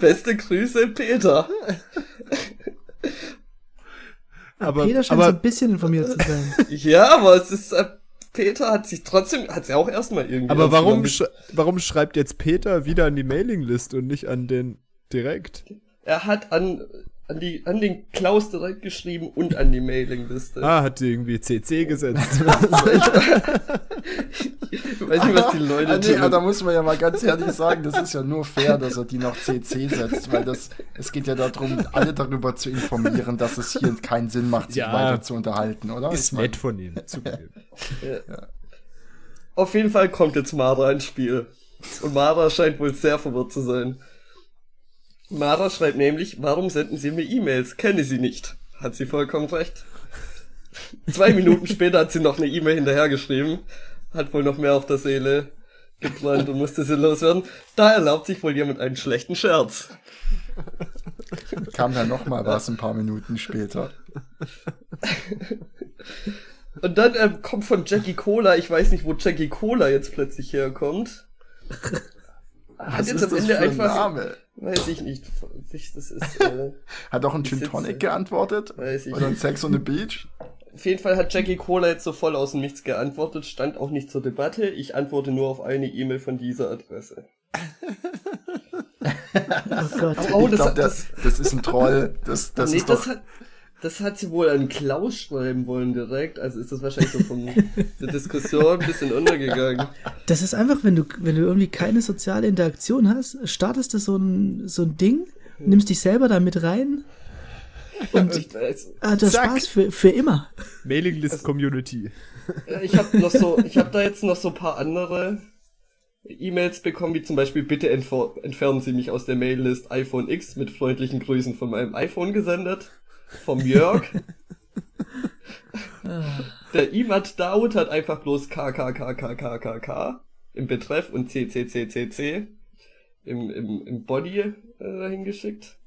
Beste Grüße, Peter. Aber, Peter scheint so aber ein bisschen informiert zu sein. Ja, aber es ist, äh, Peter hat sich trotzdem, hat sie auch erstmal irgendwie. Aber warum, sch warum schreibt jetzt Peter wieder an die Mailingliste und nicht an den direkt? Er hat an, an die, an den Klaus direkt geschrieben und an die Mailingliste. Ah, hat die irgendwie CC gesetzt. Ich weiß nicht, was die Leute ah, nee, tun. ah, da muss man ja mal ganz ehrlich sagen, das ist ja nur fair, dass er die noch CC setzt, weil das, es geht ja darum, alle darüber zu informieren, dass es hier keinen Sinn macht, sich Ja. weiter zu unterhalten, oder? Ist Ich mein, nett von ihm. zugegeben. Auf jeden Fall kommt jetzt Mara ins Spiel. Und Mara scheint wohl sehr verwirrt zu sein. Mara schreibt nämlich, warum senden Sie mir E-Mails? Kenne sie nicht. Hat sie vollkommen recht. Zwei Minuten später hat sie noch eine E-Mail hinterhergeschrieben. Hat wohl noch mehr auf der Seele gebrannt und musste sie loswerden. Da erlaubt sich wohl jemand einen schlechten Scherz. kam dann noch mal was ein paar Minuten später. Und dann ähm, kommt von Jackie Cola, ich weiß nicht, wo Jackie Cola jetzt plötzlich herkommt. Hat Was jetzt ist am das Ende für ein einfach. Name? Weiß ich nicht. Ich- Das ist, äh, Hat auch ein Gin Tonic geantwortet? weiß ich Oder ein. Sex on the Beach? Auf jeden Fall hat Jackie Cola jetzt so voll aus dem Nichts geantwortet, stand auch nicht zur Debatte. Ich antworte nur auf eine E-Mail von dieser Adresse. Oh Gott. Oh, ich das, glaub, hat, das, das, das ist ein Troll. Das, das nee, ist das doch, hat, das hat sie wohl an Klaus schreiben wollen direkt. Also ist das wahrscheinlich so von der Diskussion ein bisschen untergegangen. Das ist einfach, wenn du, wenn du irgendwie keine soziale Interaktion hast, startest du so ein, so ein Ding, nimmst dich selber da mit rein und weiß- hat das Zack. Spaß für, für immer. Mailinglist Community. Ja, ich habe noch so, ich habe da jetzt noch so ein paar andere E-Mails bekommen, wie zum Beispiel bitte entfer entfernen Sie mich aus der Maillist iPhone X mit freundlichen Grüßen von meinem iPhone gesendet. Vom Jörg. der Imad Daud hat einfach bloß KKKKKKK im Betreff und CCCCC im, im, im Body äh, dahin geschickt.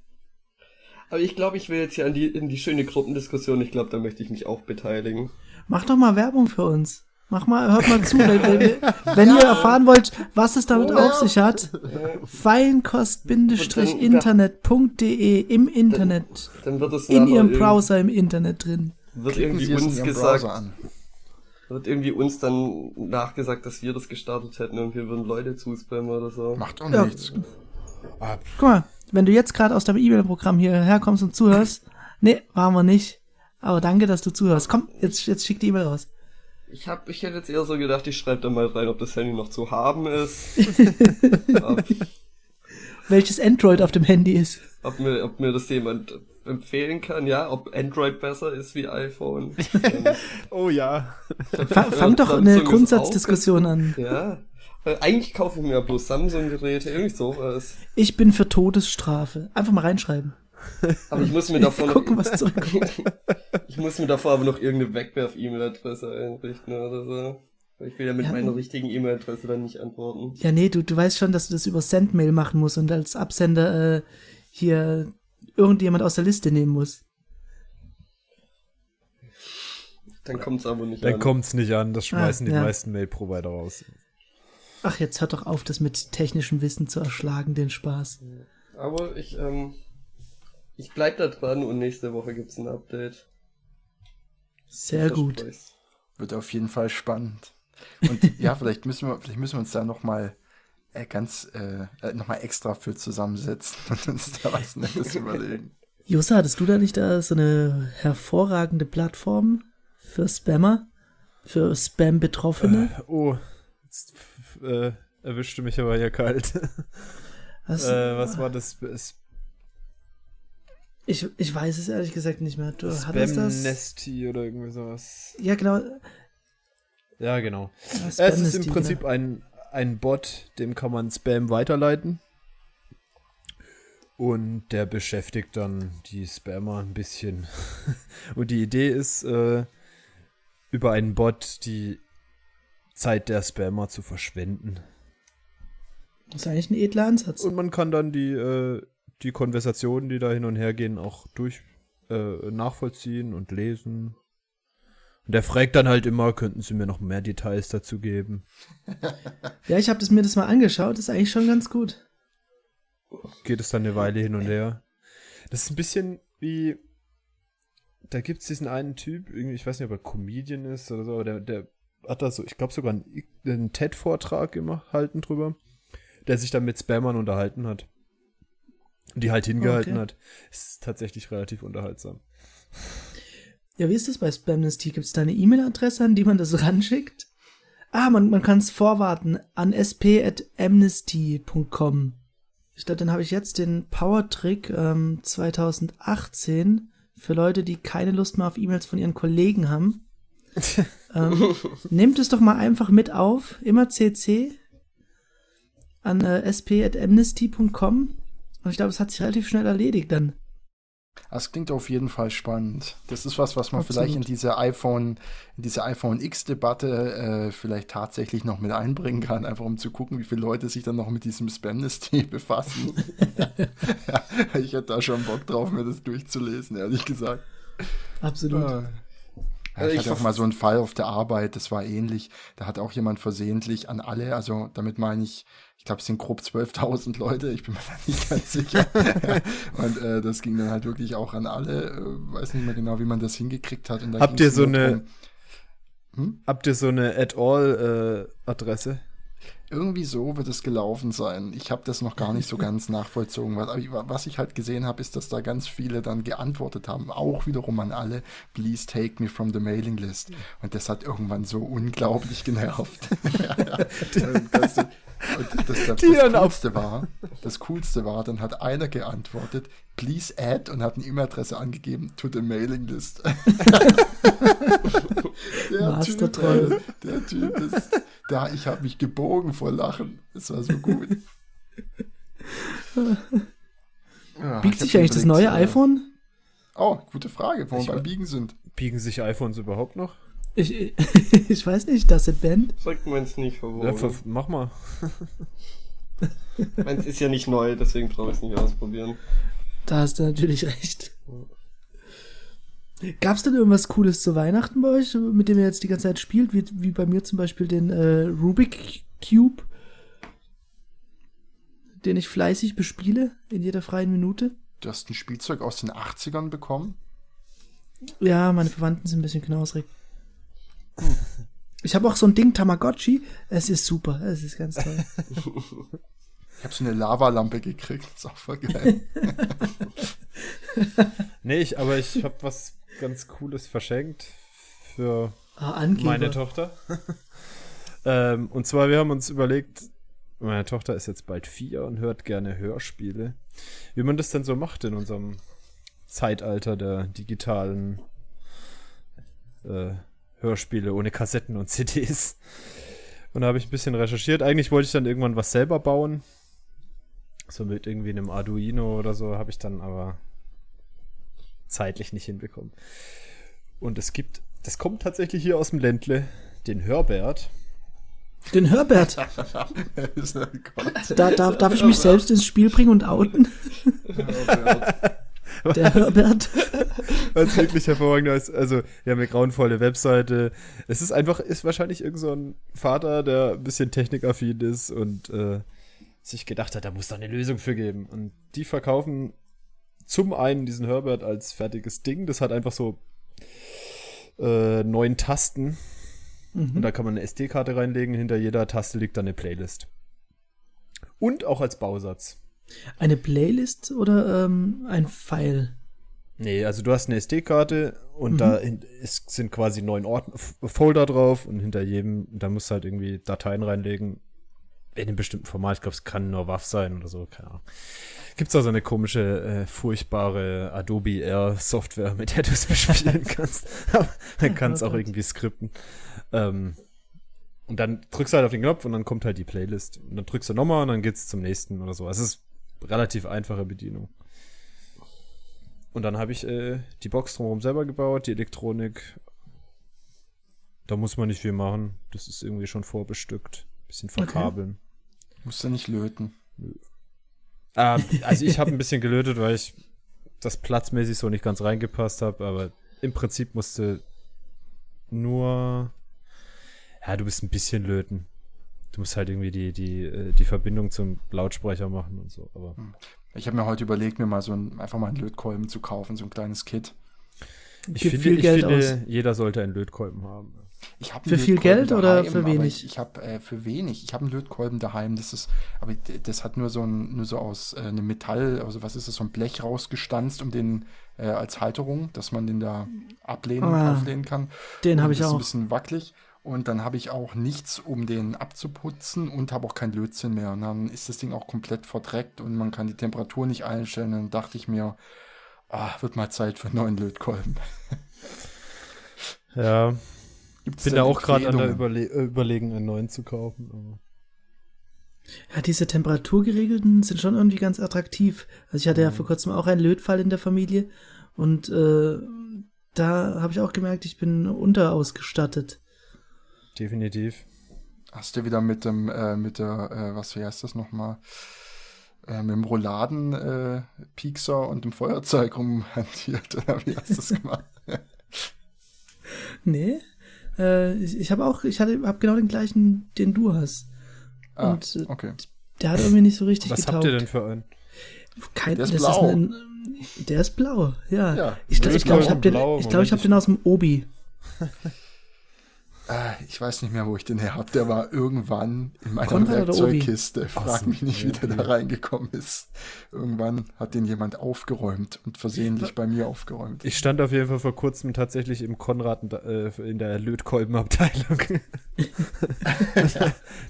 Aber ich glaube, ich will jetzt hier an die, in die schöne Gruppendiskussion, ich glaube, da möchte ich mich auch beteiligen. Mach doch mal Werbung für uns. Mach mal, hört mal zu. wenn, wenn, wenn ihr erfahren wollt, was es damit auf sich hat, feinkost-internet.de im Internet. Dann wird es In ihrem Browser im Internet drin. Wird klicken irgendwie uns gesagt, wird irgendwie uns dann nachgesagt, dass wir das gestartet hätten und wir würden Leute zuspammen oder so. Macht doch Ja. nichts. Guck mal, wenn du jetzt gerade aus deinem E-Mail-Programm hierher kommst und zuhörst, nee, waren wir nicht. Aber danke, dass du zuhörst. Komm, jetzt, jetzt schick die E-Mail raus. Ich hab, ich hätte jetzt eher so gedacht, ich schreibe da mal rein, ob das Handy noch zu haben ist. ob, Welches Android auf dem Handy ist. ob, mir, ob mir das jemand empfehlen kann, ja, ob Android besser ist wie iPhone. Oh ja. Fa fang doch eine Grundsatzdiskussion an. Ja. Weil eigentlich kaufe ich mir ja bloß Samsung-Geräte, irgendwie sowas. Ich bin für Todesstrafe. Einfach mal reinschreiben. Aber ich muss mir davor noch, Gucken, was zurückkommt. ich muss mir davor aber noch irgendeine Wegwerf-E-Mail-Adresse einrichten oder so. Weil Ich will ja mit Ja. meiner richtigen E-Mail-Adresse dann nicht antworten. Ja, nee, du, du weißt schon, dass du das über Sendmail machen musst und als Absender äh, hier irgendjemand aus der Liste nehmen musst. Dann kommt's aber nicht Dann an. kommt's nicht an, das schmeißen Ah, die ja. meisten Mail-Provider raus. Ach, jetzt hört doch auf, das mit technischem Wissen zu erschlagen, den Spaß. Aber ich, ähm, ich bleib da dran und nächste Woche gibt's ein Update. Sehr gut. Wird auf jeden Fall spannend. Und ja, vielleicht müssen wir, vielleicht müssen wir uns da noch mal äh, ganz äh, äh, noch mal extra für zusammensetzen und uns da was Nettes überlegen. Josa, hattest du da nicht da so eine hervorragende Plattform für Spammer? Für Spam-Betroffene? Oh, jetzt äh, erwischte mich aber hier kalt. Was, äh, was war das? Es- ich, ich weiß es ehrlich gesagt nicht mehr. Du hattest das? Nesty oder irgendwie sowas. Ja, genau. Ja, genau. Ja, Es ist im Spam-Nesty, Prinzip genau. ein, ein Bot, dem kann man Spam weiterleiten. Und der beschäftigt dann die Spammer ein bisschen. Und die Idee ist, äh, über einen Bot die Zeit der Spammer zu verschwenden. Das ist eigentlich ein edler Ansatz. Und man kann dann die, äh, die Konversationen, die da hin und her gehen, auch durch äh, nachvollziehen und lesen. Und der fragt dann halt immer, könnten Sie mir noch mehr Details dazu geben? ja, ich habe mir das mal angeschaut, ist eigentlich schon ganz gut. Geht es dann eine Weile hin und her. Das ist ein bisschen wie, da gibt es diesen einen Typ, irgendwie, ich weiß nicht, ob er Comedian ist oder so, der, der hat da so, ich glaube sogar einen, einen TED-Vortrag gemacht, halten drüber, der sich dann mit Spammern unterhalten hat. Die halt hingehalten okay. hat. Ist tatsächlich relativ unterhaltsam. Ja, wie ist das bei Spamnesty? Gibt es da eine E-Mail-Adresse, an die man das ranschickt? Ah, man, man kann es vorwarten an sp.amnesty.com. Ich glaube, dann habe ich jetzt den Power-Trick ähm, 2018 für Leute, die keine Lust mehr auf E-Mails von ihren Kollegen haben. ähm, nehmt es doch mal einfach mit auf, immer CC an äh, sp.amnesty.com und ich glaube, es hat sich relativ schnell erledigt dann. Das klingt auf jeden Fall spannend. Das ist was, was man Absolut. vielleicht in diese iPhone, in diese iPhone X-Debatte äh, vielleicht tatsächlich noch mit einbringen kann, einfach um zu gucken, wie viele Leute sich dann noch mit diesem Spamnesty befassen. ja, ich hätte da schon Bock drauf, mir das durchzulesen, ehrlich gesagt. Absolut. Äh, ja, ich, ich hatte auch mal so einen Fall auf der Arbeit, das war ähnlich. Da hat auch jemand versehentlich an alle, also damit meine ich, ich glaube, es sind grob 12.000 Leute, ich bin mir da nicht ganz sicher. und äh, das ging dann halt wirklich auch an alle, äh, weiß nicht mehr genau, wie man das hingekriegt hat. habt ihr so eine, hm? habt ihr so eine At-all-Adresse? Äh, irgendwie so wird es gelaufen sein. Ich habe das noch gar nicht so ganz nachvollzogen. Was, was ich halt gesehen habe, ist, dass da ganz viele dann geantwortet haben, auch wiederum an alle, please take me from the mailing list. Und das hat irgendwann so unglaublich genervt. das, und das, das, das Coolste war, das Coolste war, dann hat einer geantwortet, please add und hat eine E-Mail-Adresse angegeben to the mailing list. der Typ, der, der Typ ist, da, ich habe mich gebogen vor Lachen. Es war so gut. ja, Biegt sich eigentlich das neue äh, iPhone? Oh, gute Frage, wo wir beim Biegen sind. Biegen sich iPhones überhaupt noch? Ich, ich weiß nicht, dass es band. Sagt man es nicht verwogen. Ja, mach mal. Meins ist ja nicht neu, deswegen brauche ich es nicht ausprobieren. Da hast du natürlich recht. Gab es denn irgendwas Cooles zu Weihnachten bei euch, mit dem ihr jetzt die ganze Zeit spielt? Wie, wie bei mir zum Beispiel den äh, Rubik Cube, den ich fleißig bespiele in jeder freien Minute. Du hast ein Spielzeug aus den 80ern bekommen? Ja, meine Verwandten sind ein bisschen knausrig. Ich habe auch so ein Ding Tamagotchi. Es ist super. Es ist ganz toll. Ich habe so eine Lavalampe gekriegt. Das ist auch voll geil. nee, ich, aber ich habe was ganz Cooles verschenkt für ah, meine Tochter. ähm, und zwar, wir haben uns überlegt, meine Tochter ist jetzt bald vier und hört gerne Hörspiele. Wie man das denn so macht in unserem Zeitalter der digitalen äh, Hörspiele ohne Kassetten und CDs. Und da habe ich ein bisschen recherchiert. Eigentlich wollte ich dann irgendwann was selber bauen. So mit irgendwie einem Arduino oder so habe ich dann aber zeitlich nicht hinbekommen. Und es gibt, das kommt tatsächlich hier aus dem Ländle, den Hörbert. Den Hörbert. da, darf, darf ich mich selbst ins Spiel bringen und outen? Der Herbert. Was wirklich hervorragend ist. Also, wir haben eine grauenvolle Webseite. Es ist einfach, ist wahrscheinlich irgend so ein Vater, der ein bisschen technikaffin ist und äh, sich gedacht hat, da muss da eine Lösung für geben. Und die verkaufen zum einen diesen Herbert als fertiges Ding. Das hat einfach so äh, neun Tasten. Mhm. Und da kann man eine SD-Karte reinlegen. Hinter jeder Taste liegt dann eine Playlist. Und auch als Bausatz. Eine Playlist oder ähm, ein File? Nee, also du hast eine SD-Karte und mhm. da ist, sind quasi neun Ordner, Folder drauf und hinter jedem, da musst du halt irgendwie Dateien reinlegen. In einem bestimmten Format, ich glaube, es kann nur WAV sein oder so, keine Ahnung. Gibt es da so eine komische, äh, furchtbare Adobe Air Software, mit der du es bespielen kannst. Man kann es auch irgendwie skripten. Ähm, Und dann drückst du halt auf den Knopf und dann kommt halt die Playlist. Und dann drückst du nochmal und dann geht's zum nächsten oder so. Also es ist relativ einfache Bedienung. Und dann habe ich äh, die Box drumherum selber gebaut, die Elektronik. Da muss man nicht viel machen. Das ist irgendwie schon vorbestückt. Bisschen verkabeln. Musst du nicht löten. Ähm, also ich habe ein bisschen gelötet, weil ich das platzmäßig so nicht ganz reingepasst habe, aber im Prinzip musste nur ja, du bist ein bisschen löten. Du musst halt irgendwie die, die, äh, die Verbindung zum Lautsprecher machen und so. Aber Ich habe mir heute überlegt, mir mal so ein, einfach mal einen Lötkolben zu kaufen, so ein kleines Kit. ich Gibt finde, viel ich Geld finde aus. jeder sollte einen Lötkolben haben. Ich hab Für viel Geld oder daheim, für aber wenig? Ich, ich habe äh, für wenig. Ich habe einen Lötkolben daheim. Das ist, aber das hat nur so ein, nur so aus äh, einem Metall, also was ist das, so ein Blech rausgestanzt, um den äh, als Halterung, dass man den da ablehnen, Ah, auflehnen kann. Den habe ich das ist ein auch. bisschen wackelig. Und dann habe ich auch nichts, um den abzuputzen und habe auch kein Lötzinn mehr. Und dann ist das Ding auch komplett verdreckt und man kann die Temperatur nicht einstellen. Und dann dachte ich mir, ah, wird mal Zeit für einen neuen Lötkolben. Ja, Gibt's bin da auch gerade an der? Überle äh, Überlegen, einen neuen zu kaufen. Aber Ja, diese temperaturgeregelten sind schon irgendwie ganz attraktiv. Also ich hatte ja vor kurzem auch einen Lötfall in der Familie und äh, da habe ich auch gemerkt, ich bin unterausgestattet. Definitiv. Hast du wieder mit dem, äh, mit der, äh, was wie heißt das nochmal? Äh, mit dem Rouladen äh, Piekser und dem Feuerzeug rumhantiert, oder wie hast du das gemacht? Nee, äh, ich, ich habe auch, ich hatte, habe genau den gleichen, den du hast. Ah, Und äh, okay. der hat irgendwie nicht so richtig Was getaugt. habt ihr denn für einen? Kein, Der ist das blau. ein, der ist blau, ja. Ja, ich glaube, ich, glaub, ich habe den, ich, glaub, ich hab den aus dem Obi. Äh, ich weiß nicht mehr, wo ich den her habe. Der war irgendwann in meiner Obi? Werkzeugkiste. Frag mich nicht, wie der da reingekommen ist. Irgendwann hat den jemand aufgeräumt und versehentlich bei mir aufgeräumt. Ich stand auf jeden Fall vor kurzem tatsächlich im Konrad äh, in der Lötkolbenabteilung. und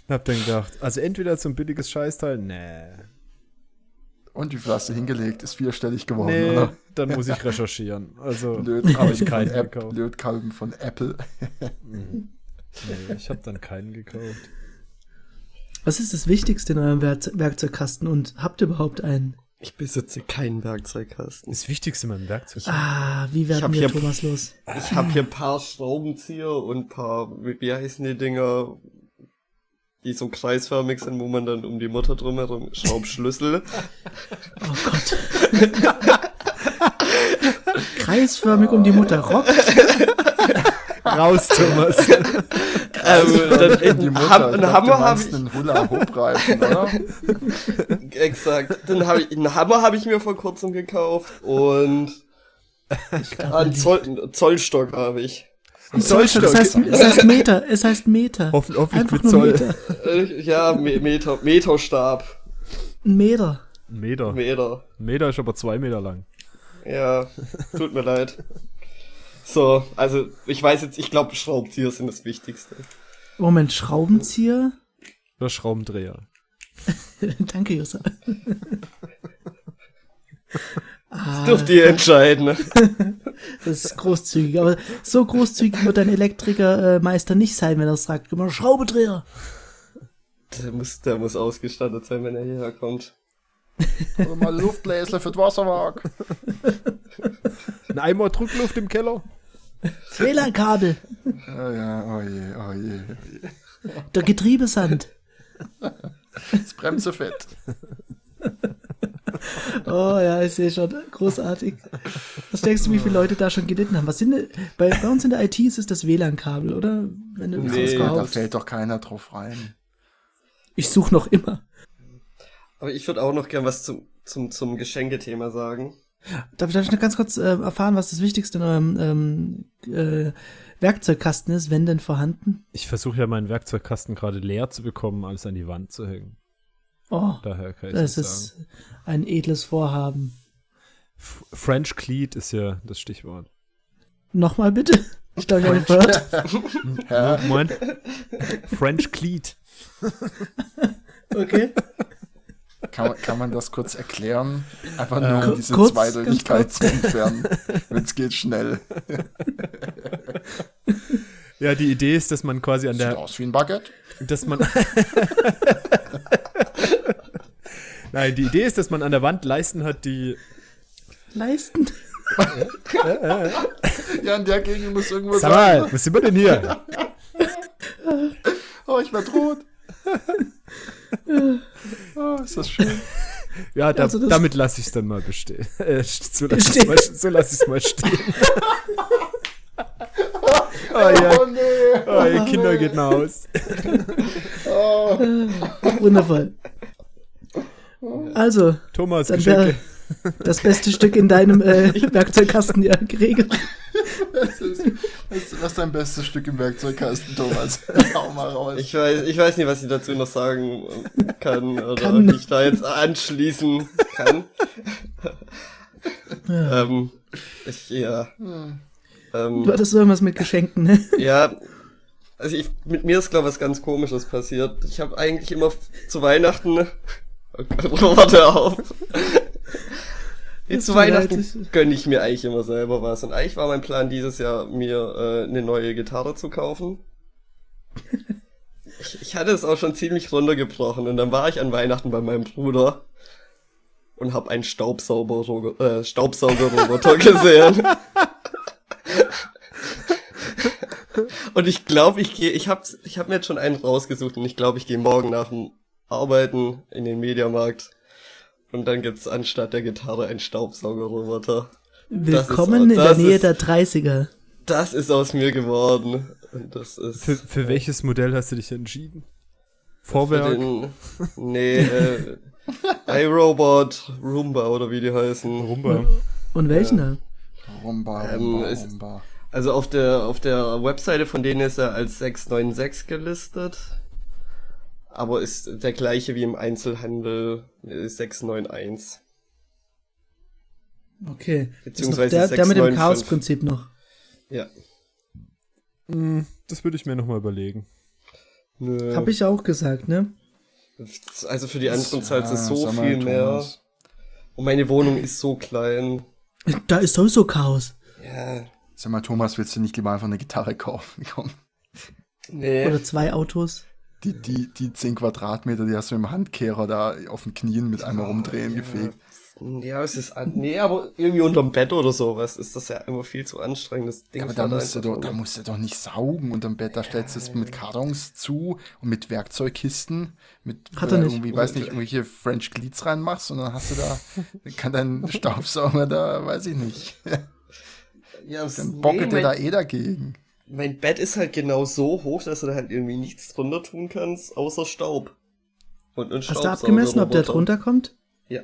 hab dann gedacht, also entweder zum billiges Scheißteil, nee. Und hast du hingelegt? Ist vierstellig geworden, Nee, oder? dann muss ich recherchieren. Also habe ich keinen App, gekauft. Lötkolben von Apple. Mhm. Nee, ich habe dann keinen gekauft. Was ist das Wichtigste in eurem Werk Werkzeugkasten und habt ihr überhaupt einen? Ich besitze keinen Werkzeugkasten. Das Wichtigste in meinem Werkzeug. Ah, wie Ich werden wir Thomas los? Ich habe hier ein paar Schraubenzieher und ein paar, wie, wie heißen die Dinger, die so kreisförmig sind, wo man dann um die Mutter drumherum Schraubschlüssel. Oh Gott. Kreisförmig um die Mutter. Rock. Raus, Thomas. ähm, dann, Die Mutter, Ham, ich einen glaub, Hammer habe meinst ich, einen Hula-Hoop-Reifen, oder? exakt, dann habe ich, einen Hammer habe ich mir vor kurzem gekauft und einen Zoll, Zollstock habe ich. Zollstock. Es heißt, es heißt Meter. Es heißt Meter. Hoffen, hoffentlich Einfach mit nur Zoll. Meter. Äh, ja, Me Meter, Meterstab. Ein Meter. Ein Meter. Meter. Ein Meter ist aber zwei Meter lang. Ja, tut mir leid. So, also ich weiß jetzt, ich glaube Schraubenzieher sind das Wichtigste. Moment, Schraubenzieher? Oder Schraubendreher. Danke, Jossa. Ah, Dürft ihr entscheiden. das ist großzügig. Aber so großzügig wird ein Elektrikermeister nicht sein, wenn er sagt, immer Schraubedreher. Der muss, der muss ausgestattet sein, wenn er hierher kommt. Oder mal Luftbläsler für das Wasserwerk. Ein Eimer Druckluft im Keller. WLAN-Kabel. Ja, ja, oh je, oh je, oh je. Der Getriebesand. Das Bremsefett. Oh ja, ich sehe schon. Großartig. Was denkst du, wie viele Leute da schon gelitten haben? Was sind denn, bei, bei uns in der IT ist es das WLAN-Kabel, oder? Wenn du Nee, sowas Da fällt doch keiner drauf rein. Ich suche noch immer. Aber ich würde auch noch gern was zum, zum, zum Geschenkethema sagen. Darf, darf ich noch ganz kurz äh, erfahren, was das Wichtigste in eurem ähm, äh, Werkzeugkasten ist, wenn denn vorhanden? Ich versuche ja meinen Werkzeugkasten gerade leer zu bekommen, alles an die Wand zu hängen. Oh, Daher kann ich das das sagen. ist ein edles Vorhaben. F French Cleat ist ja das Stichwort. Nochmal bitte. Ich glaube, ich habe gehört. Ja, Moin. French Cleat. Okay. kann, man- kann man das kurz erklären? Einfach nur, um diese kurz, Zweideutigkeit zu entfernen. Wenn es geht, schnell. Ja, die Idee ist, dass man quasi an Sieht der, aus wie ein Baguette. dass man. Nein, die Idee ist, dass man an der Wand Leisten hat, die. Leisten. Ja, in der Gegend muss irgendwo Sag sein. mal, was sind wir denn hier? Oh, ich werd rot. oh, ist das schön. Ja, da, Also das- damit lasse ich es dann mal bestehen. Äh, so lasse ich es mal, so mal stehen. oh ja, Oh nee. oh, ihr Kinder geht nach Haus. Wundervoll. Also, Thomas, dann Geschenke. das beste Stück in deinem äh, Werkzeugkasten ja geregelt. Das ist, was, was ist dein bestes Stück im Werkzeugkasten, Thomas? Hau mal raus. Ich weiß, ich weiß nicht, was ich dazu noch sagen kann oder Kann. mich da jetzt anschließen kann. ähm, ich, ja. Du Ähm, hattest so irgendwas mit Geschenken, ne? ja, also ich, mit mir ist, glaube ich, was ganz Komisches passiert. Ich habe eigentlich immer zu Weihnachten... Oh Gott, warte auf. Tut zu Weihnachten gönne ich mir eigentlich immer selber was. Und eigentlich war mein Plan dieses Jahr, mir äh, eine neue Gitarre zu kaufen. Ich, ich hatte es auch schon ziemlich runtergebrochen und dann war ich an Weihnachten bei meinem Bruder und habe einen Staubsauger, äh, Staubsaugerroboter gesehen. und ich glaube, ich gehe, ich habe ich hab mir jetzt schon einen rausgesucht und ich glaube, ich gehe morgen nach dem Arbeiten in den Mediamarkt und dann gibt's anstatt der Gitarre einen Staubsaugerroboter. Willkommen das in der Nähe ist- der 30er. Das ist aus mir geworden. Und das ist Für, für welches Modell hast du dich entschieden? Vorwerk? den, nee, äh, iRobot, Roomba oder wie die heißen. Rumba. Und welchen da? Rumba, Ähm, Rumba, es- Rumba. Also auf der auf der Webseite von denen ist er als 696 gelistet. Aber ist der gleiche wie im Einzelhandel ist 691. Okay. Ist noch Beziehungsweise der, der mit dem 695. Chaos-Prinzip noch. Ja. Hm, Das würde ich mir nochmal überlegen. Nö. Hab ich auch gesagt, ne? Also für die anderen zahlst du Ja, so sag mal, viel mehr. Und meine Wohnung ist so klein. Da ist sowieso Chaos. Ja. Sag mal, Thomas, willst du nicht lieber einfach eine Gitarre kaufen? Komm. Nee. Oder zwei Autos. Die, die, die 10 Quadratmeter, die hast du im Handkehrer da auf den Knien mit einmal rumdrehen gefegt. Ja, es ist an, nee, aber irgendwie unterm Bett oder sowas ist das ja immer viel zu anstrengend. Das Ding Ja, aber da musst, du doch, da musst du doch nicht saugen unterm Bett. Da stellst du es mit Kartons zu und mit Werkzeugkisten, mit Hat er äh, nicht. irgendwie, weiß nicht, irgendwelche French Glieds reinmachst und dann hast du da, kann dein Staubsauger da, weiß ich nicht. ja, es- Dann bockelt nee, der da eh dagegen. Mein Bett ist halt genau so hoch, dass du da halt irgendwie nichts drunter tun kannst, außer Staub. Und ein Hast du abgemessen, ob der drunter kommt? Ja.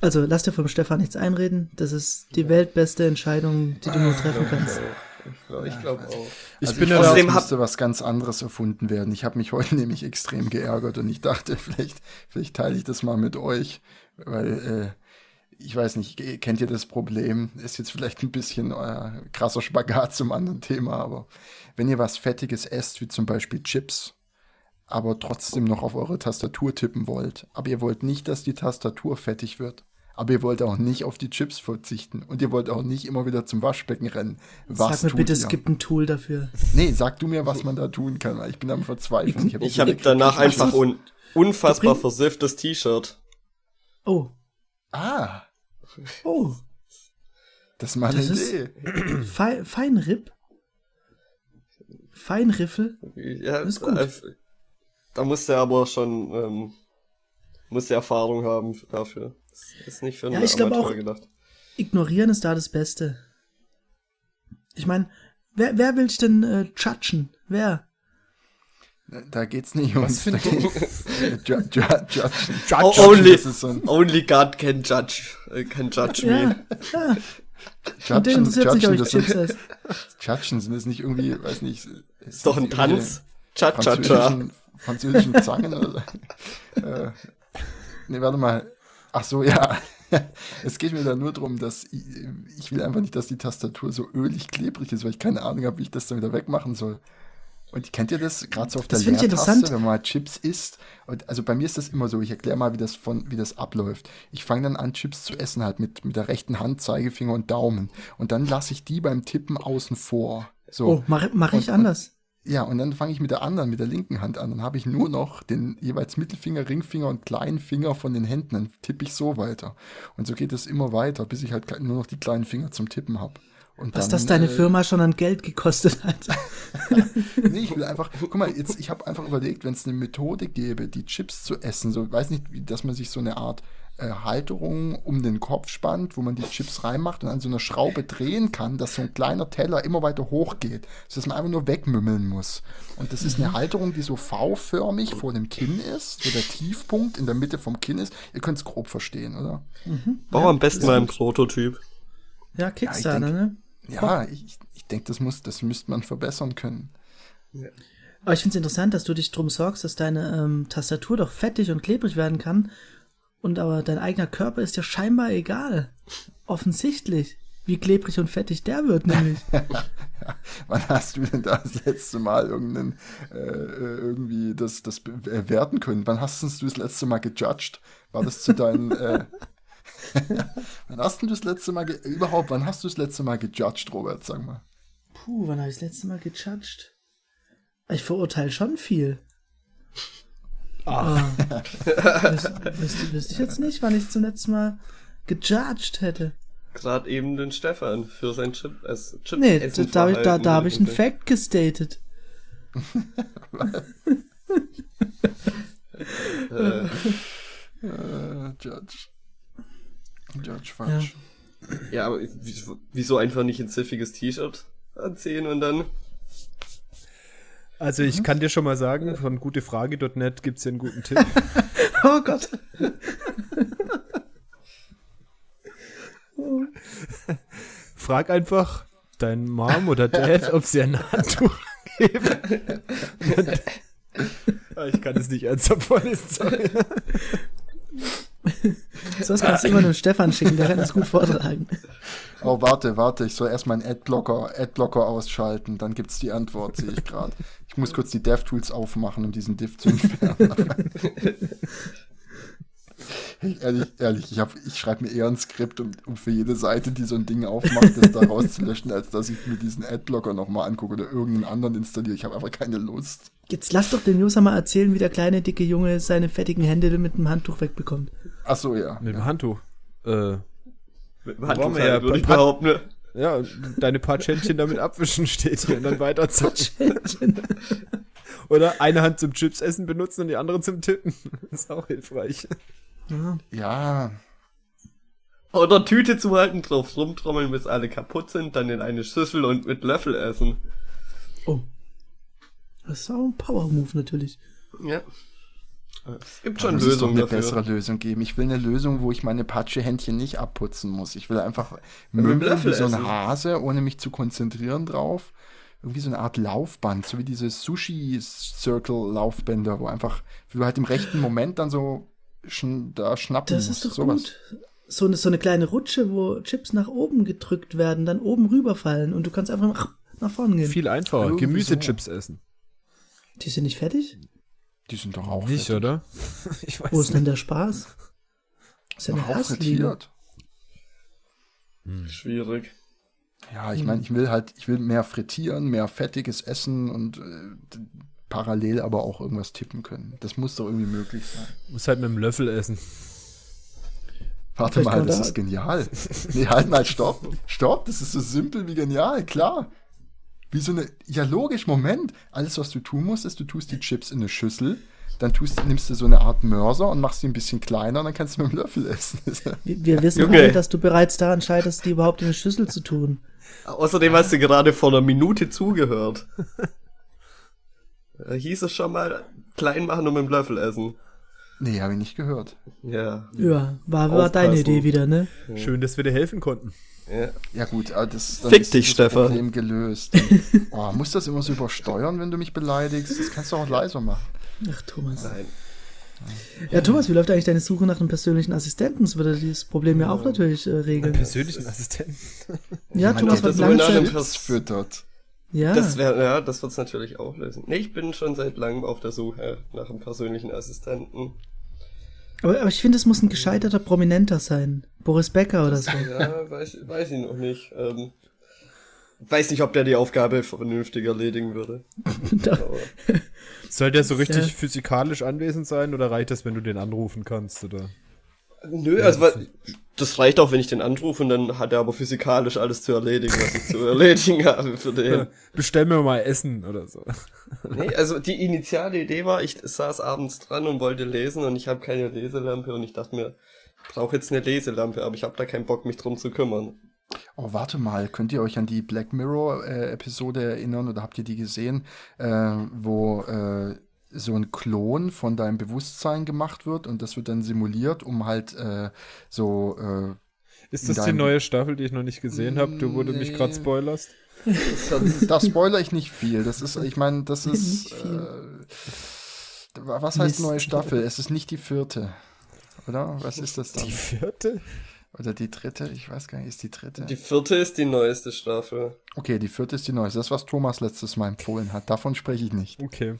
Also lass dir vom Stefan nichts einreden. Das ist die weltbeste Entscheidung, die du nur treffen kannst. Ich glaube ich glaub auch. Ich also bin ich ja da, Außerdem müsste was ganz anderes erfunden werden. Ich habe mich heute nämlich extrem geärgert und ich dachte, vielleicht, vielleicht teile ich das mal mit euch, weil äh, ich weiß nicht, kennt ihr das Problem? Ist jetzt vielleicht ein bisschen äh, krasser Spagat zum anderen Thema, aber wenn ihr was Fettiges esst, wie zum Beispiel Chips, aber trotzdem noch auf eure Tastatur tippen wollt, aber ihr wollt nicht, dass die Tastatur fettig wird. Aber ihr wollt auch nicht auf die Chips verzichten und ihr wollt auch nicht immer wieder zum Waschbecken rennen. Was Sag mir tut bitte, ihr? es gibt ein Tool dafür. Nee, sag du mir, was man da tun kann, weil ich bin am Verzweifeln. Ich habe Ich habe danach einfach un unfassbar versifftes T-Shirt. Oh, Ah, oh, das ist mal eine Das ist- Idee. Fe Feinripp? Feinriffel? Ja, Das ist gut. äh, Da muss der aber schon, ähm, muss der Erfahrung haben dafür. Das ist nicht für einen Ja, ich Amateur auch- gedacht. Ignorieren ist da das Beste. Ich meine, wer, wer will dich denn äh, judgen? Wer? Da geht's nicht um. Was für ein- Ju- ju- Judge. Oh, Judge, only, das ist so ein only God can judge, can judge Ja, me. ja. Und der Judgen, ich das sind. Judgen sind das nicht irgendwie, weiß nicht. Ist doch ein Tanz. Cha-cha-cha. Französischen, französischen Zangen oder so. äh, nee, warte mal. Ach so, ja. Es geht mir da nur darum, dass ich, ich will einfach nicht, dass die Tastatur so ölig klebrig ist, weil ich keine Ahnung habe, wie ich das dann wieder wegmachen soll. Und kennt ihr das gerade so auf der Das Leertaste, wenn man mal Chips isst? Und also bei mir ist das immer so, ich erkläre mal, wie das von, wie das abläuft. Ich fange dann an, Chips zu essen, halt mit, mit der rechten Hand, Zeigefinger und Daumen. Und dann lasse ich die beim Tippen außen vor. So. Oh, mach, mach ich Und- anders. Ja, und dann fange ich mit der anderen, mit der linken Hand an. Dann habe ich nur noch den jeweils Mittelfinger, Ringfinger und kleinen Finger von den Händen. Dann tippe ich so weiter. Und so geht es immer weiter, bis ich halt nur noch die kleinen Finger zum Tippen habe. Und Was dann, das deine äh, Firma schon an Geld gekostet hat. Nee, ich will einfach, guck mal, jetzt, ich habe einfach überlegt, wenn es eine Methode gäbe, die Chips zu essen, so, weiß nicht, wie, dass man sich so eine Art äh, Halterung um den Kopf spannt, wo man die Chips reinmacht und an so einer Schraube drehen kann, dass so ein kleiner Teller immer weiter hochgeht, sodass man einfach nur wegmümmeln muss. Und das ist eine Halterung, die so V-förmig vor dem Kinn ist, wo der Tiefpunkt in der Mitte vom Kinn ist. Ihr könnt es grob verstehen, oder? Bau am besten mal einen Prototyp. Ja, Kickstarter, denk- ne? Ja, ich, ich denke, das muss, das müsste man verbessern können. Aber ich finde es interessant, dass du dich drum sorgst, dass deine ähm, Tastatur doch fettig und klebrig werden kann. Und aber dein eigener Körper ist ja scheinbar egal. Offensichtlich. Wie klebrig und fettig der wird, nämlich. Wann hast du denn das letzte Mal irgendeinen, äh, äh, irgendwie das, das bewerten können? Wann hast du das letzte Mal gejudged? War das zu deinen, äh, wann hast du das letzte Mal, überhaupt, wann hast du das letzte Mal gejudged, Robert, sag mal? Puh, wann habe ich das letzte Mal gejudged? Ich verurteile schon viel. Ah. Wüsste wüsste- wüsste ich jetzt nicht, wann ich zum letzten Mal gejudged hätte. Gerade eben den Stefan für sein Chip, als Chip Nee, da, da, ich- da, da habe ich einen Fact gestated. Äh, Äh, Judge. Judge Fudge. ja, aber wieso, einfach nicht ein ziffiges T-Shirt anziehen und dann. Also ich kann dir schon mal sagen, von gutefrage.net gibt's hier einen guten Tipp. Oh Gott. Frag einfach dein Mom oder Dad, ob sie ein Handtuch geben. Ich kann es nicht ernsthaft vorlesen, sorry. So was kannst du immer dem Stefan schicken, der kann das gut vortragen. Oh, warte, warte, ich soll erstmal einen Adblocker, Adblocker ausschalten, dann gibt's die Antwort, sehe ich gerade. Ich muss kurz die DevTools aufmachen, um diesen Diff zu entfernen. Ehrlich, ehrlich, ich, hab, ich schreibe mir eher ein Skript, um, um für jede Seite, die so ein Ding aufmacht, das da rauszulöschen, als dass ich mir diesen Adblocker nochmal angucke oder irgendeinen anderen installiere. Ich habe einfach keine Lust. Jetzt lass doch den User mal erzählen, wie der kleine, dicke Junge seine fettigen Hände mit dem Handtuch wegbekommt. Ach so, ja. Mit dem Handtuch. Äh, Mit dem Handtuch wir ja halt, würde ich behaupten. Ne? ja, deine paar Schändchen damit abwischen steht hier und dann weiterzocken. Oder eine Hand zum Chips essen benutzen und die andere zum Tippen. Das ist auch hilfreich. Ja. Ja, Oder Tüte zu halten, drauf rumtrommeln, bis alle kaputt sind, dann in eine Schüssel und mit Löffel essen. Oh. Das ist auch ein Power-Move natürlich. Ja. Es gibt schon muss es doch Lösungen eine dafür. bessere Lösung geben. Ich will eine Lösung, wo ich meine Patschehändchen nicht abputzen muss. Ich will einfach Löffel wie so ein. Hase, ohne mich zu konzentrieren drauf. Irgendwie so eine Art Laufband, so wie diese Sushi-Circle-Laufbänder, wo einfach, wo du halt im rechten Moment dann so schn da schnappen Das ist doch sowas. gut. So eine, so eine kleine Rutsche, wo Chips nach oben gedrückt werden, dann oben rüberfallen und du kannst einfach nach, nach vorne gehen. Viel einfacher. Irgendwie Gemüsechips essen. Die sind nicht fertig? Die sind doch auch Nicht, fertig. oder? Ich weiß Wo ist denn nicht. der Spaß? Das ist ja eine Auch Hassliebe. frittiert. Schwierig. Ja, ich meine, ich will halt, ich will mehr frittieren, mehr fettiges Essen und äh, parallel aber auch irgendwas tippen können. Das muss doch irgendwie möglich sein. Muss halt mit dem Löffel essen. Warte Vielleicht mal, das da- ist genial. Nee, halt mal, stopp. Stopp, das ist so simpel wie genial, klar. Wie so eine, ja logisch, Moment. Alles, was du tun musst, ist, du tust die Chips in eine Schüssel, dann tust, nimmst du so eine Art Mörser und machst sie ein bisschen kleiner und dann kannst du mit dem Löffel essen. Wir, wir wissen Junge. alle, dass du bereits daran scheiterst, die überhaupt in eine Schüssel zu tun. Außerdem hast du gerade vor einer Minute zugehört. Da hieß es schon mal, klein machen und mit dem Löffel essen. nee, habe ich nicht gehört. Ja. Ja, war, war deine. Idee wieder, ne? Schön, dass wir dir helfen konnten. ja. Ja gut, aber das dann Fick ist dich, das Stefan. Problem gelöst. oh, muss das immer so übersteuern, wenn du mich beleidigst? Das kannst du auch leiser machen. Ach, Thomas. Nein. Ja, Thomas, wie läuft eigentlich deine Suche nach einem persönlichen Assistenten? Das würde dieses Problem ja auch natürlich äh, regeln. Persönlichen Assistenten. Ja, Man Thomas der wird das lange Zeit. füttert. Ja, Das wäre, ja, das wird's natürlich auch lösen. Nee, ich bin schon seit langem auf der Suche nach einem persönlichen Assistenten. aber, aber ich finde, es muss ein gescheiterter Prominenter sein. Boris Becker oder so. Ja, weiß, weiß ich noch nicht. Ähm, weiß nicht, ob der die Aufgabe vernünftig erledigen würde. Aber Soll der so richtig Ja. physikalisch anwesend sein oder reicht das, wenn du den anrufen kannst? Oder? Nö, also das reicht auch, wenn ich den anrufe und dann hat er aber physikalisch alles zu erledigen, was ich zu erledigen habe für den. Bestell mir mal Essen oder so. Nee, also die initiale Idee war, ich saß abends dran und wollte lesen und ich habe keine Leselampe und ich dachte mir, ich brauche jetzt eine Leselampe, aber ich habe da keinen Bock, mich drum zu kümmern. Oh, warte mal, könnt ihr euch an die Black Mirror-Episode erinnern oder habt ihr die gesehen, äh, wo äh, so ein Klon von deinem Bewusstsein gemacht wird und das wird dann simuliert, um halt äh, so äh, Ist das die neue Staffel, die ich noch nicht gesehen habe, du wo du mich gerade Nee. spoilerst? Da spoiler ich nicht viel. Das ist, ich meine, das ist. Äh, was heißt Mist. neue Staffel? Es ist nicht die vierte. Oder? Was ist das dann? Die vierte? Oder die dritte? Ich weiß gar nicht, ist die dritte? die vierte ist die neueste Staffel. okay, die vierte ist die neueste. Das, was Thomas letztes Mal empfohlen hat. Davon spreche ich nicht. Okay.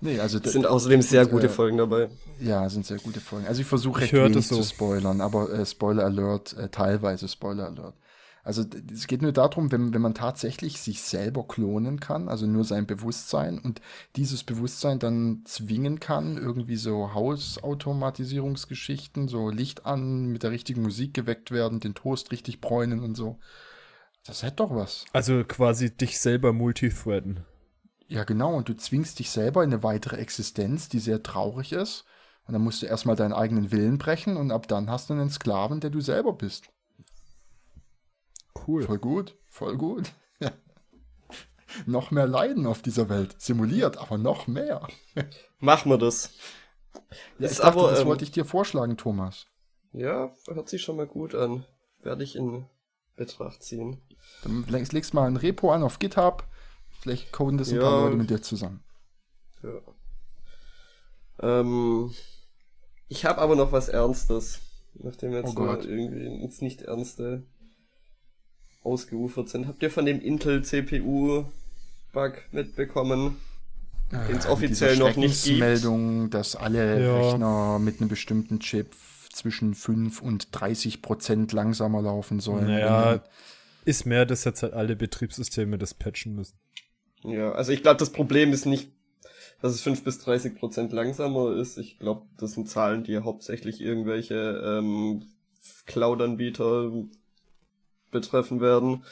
Nee, also Es sind außerdem sehr und, gute äh, Folgen dabei. Ja, sind sehr gute Folgen. Also ich versuche Ich recht wenig so. zu spoilern, aber äh, Spoiler Alert, äh, teilweise Spoiler Alert. Also es geht nur darum, wenn, wenn man tatsächlich sich selber klonen kann, also nur sein Bewusstsein und dieses Bewusstsein dann zwingen kann, irgendwie so Hausautomatisierungsgeschichten, so Licht an, mit der richtigen Musik geweckt werden, den Toast richtig bräunen und so. Das hätte doch was. Also quasi dich selber multithreaden. Ja, genau. Und du zwingst dich selber in eine weitere Existenz, die sehr traurig ist. Und dann musst du erstmal deinen eigenen Willen brechen und ab dann hast du einen Sklaven, der du selber bist. Cool. Voll gut, voll gut. Noch mehr Leiden auf dieser Welt. Simuliert, aber noch mehr. Machen wir das. Ja, Ist ich dachte, aber, das ähm, wollte ich dir vorschlagen, Thomas. Ja, hört sich schon mal gut an. Werde ich in Betracht ziehen. Dann legst, legst mal ein Repo an auf GitHub. Vielleicht coden das ein paar Ja. Leute mit dir zusammen. Ja. Ähm, ich habe aber noch was Ernstes, nachdem wir Oh jetzt mal irgendwie ins Nicht-Ernste ausgeufert sind. Habt ihr von dem Intel CPU-Bug mitbekommen? Den es offiziell Diese noch nicht gibt. Meldung, dass alle Ja. Rechner mit einem bestimmten Chip zwischen 5 und 30 Prozent langsamer laufen sollen. Naja, ist mehr, dass jetzt halt alle Betriebssysteme das patchen müssen. Ja, also ich glaube, das Problem ist nicht, dass es 5 bis 30 Prozent langsamer ist. Ich glaube, das sind Zahlen, die hauptsächlich irgendwelche ähm, Cloud-Anbieter betreffen werden.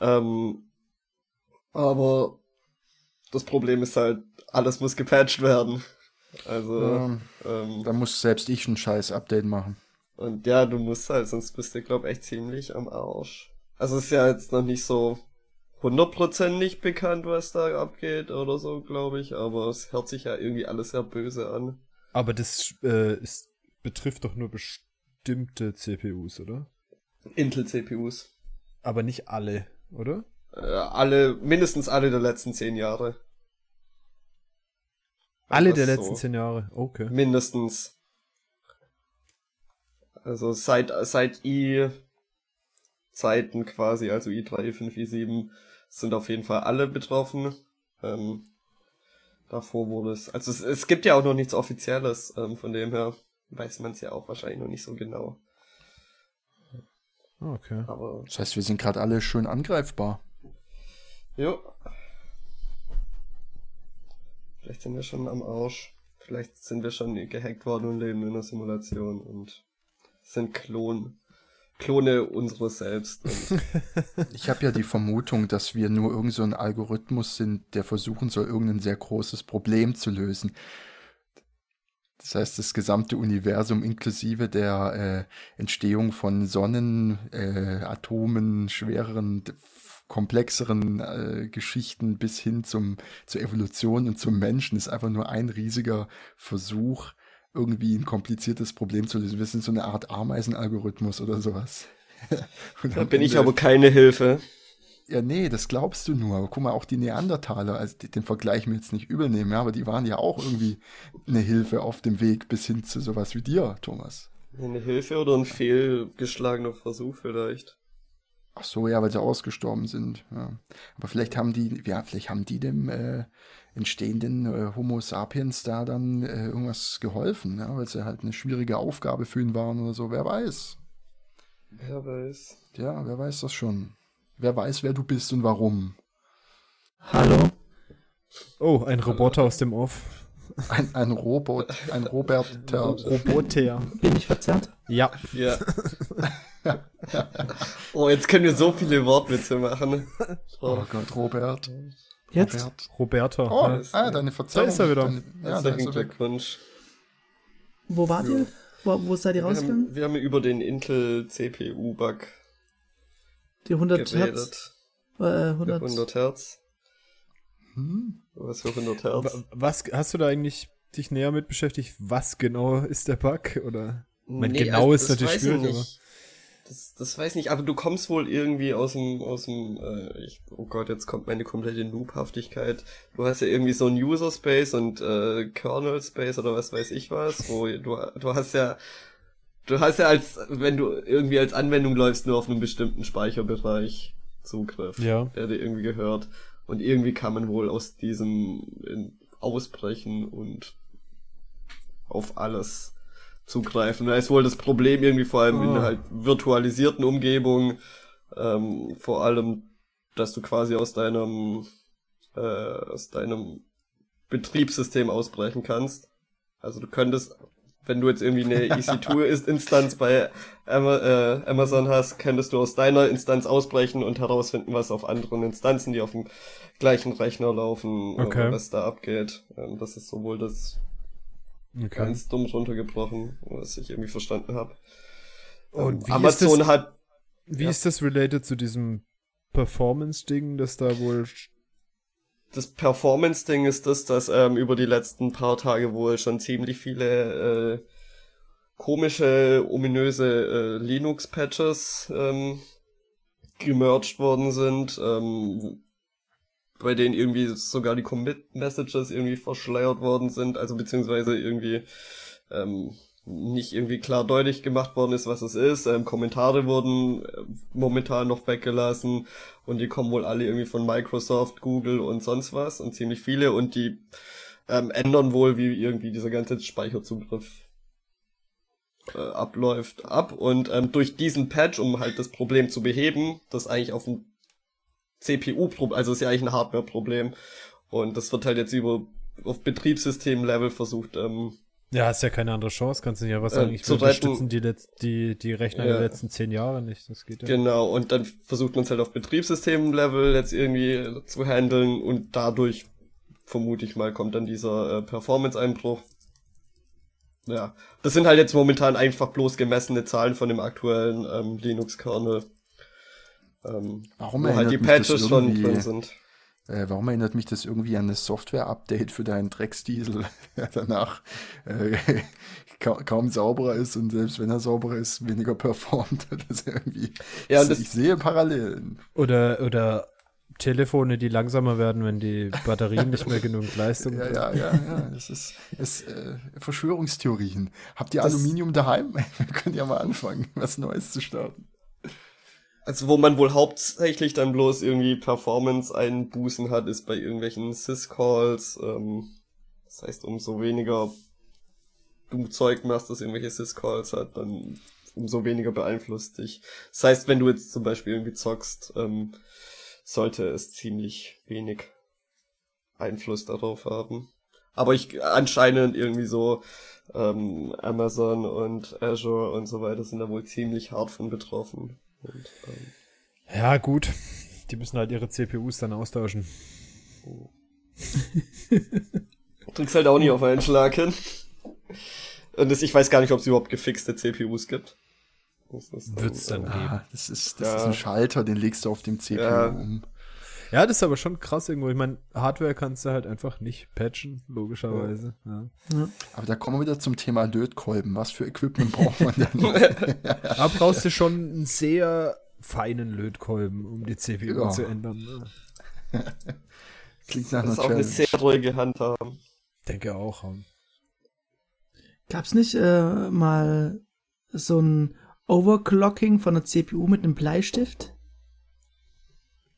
Ähm, aber das Problem ist halt, alles muss gepatcht werden. Also, Ja, ähm, da muss selbst ich ein scheiß Update machen. und ja, du musst halt, sonst bist du, glaub echt ziemlich am Arsch. Also es ist ja jetzt noch nicht so hundertprozentig bekannt, was da abgeht oder so, glaube ich, aber es hört sich ja irgendwie alles sehr böse an. Aber das äh, ist, betrifft doch nur bestimmte CPUs, oder? Intel-CPUs. Aber nicht alle, oder? Äh, alle, mindestens alle der letzten zehn Jahre. Alle der so. letzten zehn Jahre. Okay. Mindestens. Also seit, seit i-Zeiten quasi, also i3, i5, i7, sind auf jeden Fall alle betroffen. Ähm, davor wurde es, also es, es gibt ja auch noch nichts Offizielles, ähm, von dem her weiß man es ja auch wahrscheinlich noch nicht so genau. Ah, Okay. Aber, Das heißt, wir sind gerade alle schön angreifbar. jo. Vielleicht sind wir schon am Arsch. Vielleicht sind wir schon gehackt worden und leben in einer Simulation und sind Klon, Klone unseres Selbst. Ich habe ja die Vermutung, dass wir nur irgend so Algorithmus sind, der versuchen soll, irgendein sehr großes Problem zu lösen. Das heißt, das gesamte Universum inklusive der äh, Entstehung von Sonnen, äh, Atomen, schwereren, komplexeren äh, Geschichten bis hin zum, zur Evolution und zum Menschen ist einfach nur ein riesiger Versuch, irgendwie ein kompliziertes Problem zu lösen. Wir sind so eine Art Ameisenalgorithmus oder sowas. Da bin ich aber keine Hilfe. ja, nee, das glaubst du nur. Aber guck mal, auch die Neandertaler, also die- den Vergleich mir jetzt nicht übernehmen, ja, aber die waren ja auch irgendwie eine Hilfe auf dem Weg bis hin zu sowas wie dir, Thomas. Eine Hilfe oder ein fehlgeschlagener Versuch vielleicht. Ach so, ja, weil sie ausgestorben sind. Ja. Aber vielleicht haben die, ja, vielleicht haben die dem äh, entstehenden äh, Homo sapiens da dann äh, irgendwas geholfen, ja, weil sie halt eine schwierige Aufgabe für ihn waren oder so. Wer weiß? Wer weiß. Ja, wer weiß das schon. wer weiß, wer du bist und warum. Hallo? Oh, ein Roboter aus dem Off. Ein, ein Robot, ein Roberter. Roboter. Bin ich verzerrt? Ja. Ja. oh, jetzt können wir so viele Wortwitze machen. Oh Gott, Robert. Jetzt? Robert. Roberta. Oh, ja. ah, deine Verzeihung. Da ist er wieder. Deine, ja, Herzlichen ist er weg. Glückwunsch. Wo wart ihr? Wo, wo seid ihr Wir rausgegangen? haben, wir haben über den Intel CPU-Bug Die 100 Hertz? geredet. Äh, 100, 100. 100 Hertz. Hm? Was für 100 Hertz? Wa- Was, hast du da eigentlich dich näher mit beschäftigt? Was genau ist der Bug? Oder? mein, genau ist das natürlich weiß ich schwierig, nicht. Das, das weiß ich nicht, aber du kommst wohl irgendwie aus dem, aus dem, äh, ich, oh Gott, jetzt kommt meine komplette Noobhaftigkeit. Du hast ja irgendwie so ein User Space und äh, Kernel Space oder was weiß ich was, wo du, du hast ja, du hast ja als, wenn du irgendwie als Anwendung läufst, nur auf einen bestimmten Speicherbereich Zugriff, Ja. der dir irgendwie gehört. Und irgendwie kann man wohl aus diesem in, ausbrechen und auf alles zugreifen. Da ist wohl das Problem irgendwie vor allem in Ah. halt virtualisierten Umgebungen, ähm, vor allem, dass du quasi aus deinem äh, aus deinem Betriebssystem ausbrechen kannst. Also du könntest, wenn du jetzt irgendwie eine EC2-Instanz bei äh, Amazon hast, könntest du aus deiner Instanz ausbrechen und herausfinden, was auf anderen Instanzen, die auf dem gleichen Rechner laufen, Okay. äh, was da abgeht. Ähm, das ist sowohl das Okay. ganz dumm runtergebrochen, was ich irgendwie verstanden habe. Und wie Amazon ist das, hat wie ja. ist das related zu diesem Performance-Ding, das da wohl das Performance-Ding ist das, dass ähm, über die letzten paar Tage wohl schon ziemlich viele äh, komische, ominöse äh, Linux-Patches ähm, gemerged worden sind, ähm, bei denen irgendwie sogar die Commit-Messages irgendwie verschleiert worden sind, also beziehungsweise irgendwie ähm, nicht irgendwie klar deutlich gemacht worden ist, was es ist. Ähm, Kommentare wurden äh, momentan noch weggelassen und die kommen wohl alle irgendwie von Microsoft, Google und sonst was und ziemlich viele und die ähm, ändern wohl, wie irgendwie dieser ganze Speicherzugriff äh, abläuft, ab und ähm, durch diesen Patch, um halt das Problem zu beheben, das eigentlich auf dem CPU-Problem, also ist ja eigentlich ein Hardware-Problem und das wird halt jetzt über auf Betriebssystem-Level versucht, ähm, Ja, hast ja keine andere Chance, kannst du nicht einfach Äh, sagen, ich zu unterstützen die, Letz die, die Rechner Ja. der letzten zehn Jahre nicht. Das geht ja. Genau, und dann versucht man es halt auf Betriebssystem-Level jetzt irgendwie zu handeln und dadurch, vermute ich mal, kommt dann dieser äh, Performance-Einbruch. Ja, das sind halt jetzt momentan einfach bloß gemessene Zahlen von dem aktuellen ähm, Linux-Kernel. Ähm, Warum wo halt die erinnert mich das Patches schon irgendwie- drin sind. Äh, warum erinnert mich das irgendwie an das Software-Update für deinen Drecksdiesel, der danach äh, ka kaum sauberer ist und selbst wenn er sauberer ist, weniger performt? Das ist irgendwie, Ja, das- ich sehe Parallelen. Oder, oder Telefone, die langsamer werden, wenn die Batterien nicht mehr genug Leistung Ja, ja, ja, ja, das ist, ist äh, Verschwörungstheorien. Habt ihr Das- Aluminium daheim? Könnt ihr mal anfangen, was Neues zu starten. Also wo man wohl hauptsächlich dann bloß irgendwie Performance-Einbußen hat, ist bei irgendwelchen Syscalls. Ähm, das heißt, umso weniger du Zeug machst, das irgendwelche Syscalls hat, dann umso weniger beeinflusst dich. Das heißt, wenn du jetzt zum Beispiel irgendwie zockst, ähm, sollte es ziemlich wenig Einfluss darauf haben. Aber ich anscheinend irgendwie so ähm, Amazon und Azure und so weiter sind da wohl ziemlich hart von betroffen. Und, ähm, Ja, gut. Die müssen halt ihre CPUs dann austauschen. kriegst halt auch nicht auf einen Schlag hin. Und das, ich weiß gar nicht, ob es überhaupt gefixte CPUs gibt. Das ist Wird's dann geben. Ah, das ist, das Ja. ist ein Schalter, den legst du auf dem CPU Ja. um. Ja, das ist aber schon krass irgendwo. Ich meine, Hardware kannst du halt einfach nicht patchen, logischerweise. Ja. Aber da kommen wir wieder zum Thema Lötkolben. Was für Equipment braucht man denn? Aber brauchst du schon einen sehr feinen Lötkolben, um die CPU Ja. zu ändern. Ne? Klingt nach Das einer ist auch eine sehr ruhige Hand haben. Denke auch. ja. Gab's nicht äh, mal so ein Overclocking von der CPU mit einem Bleistift?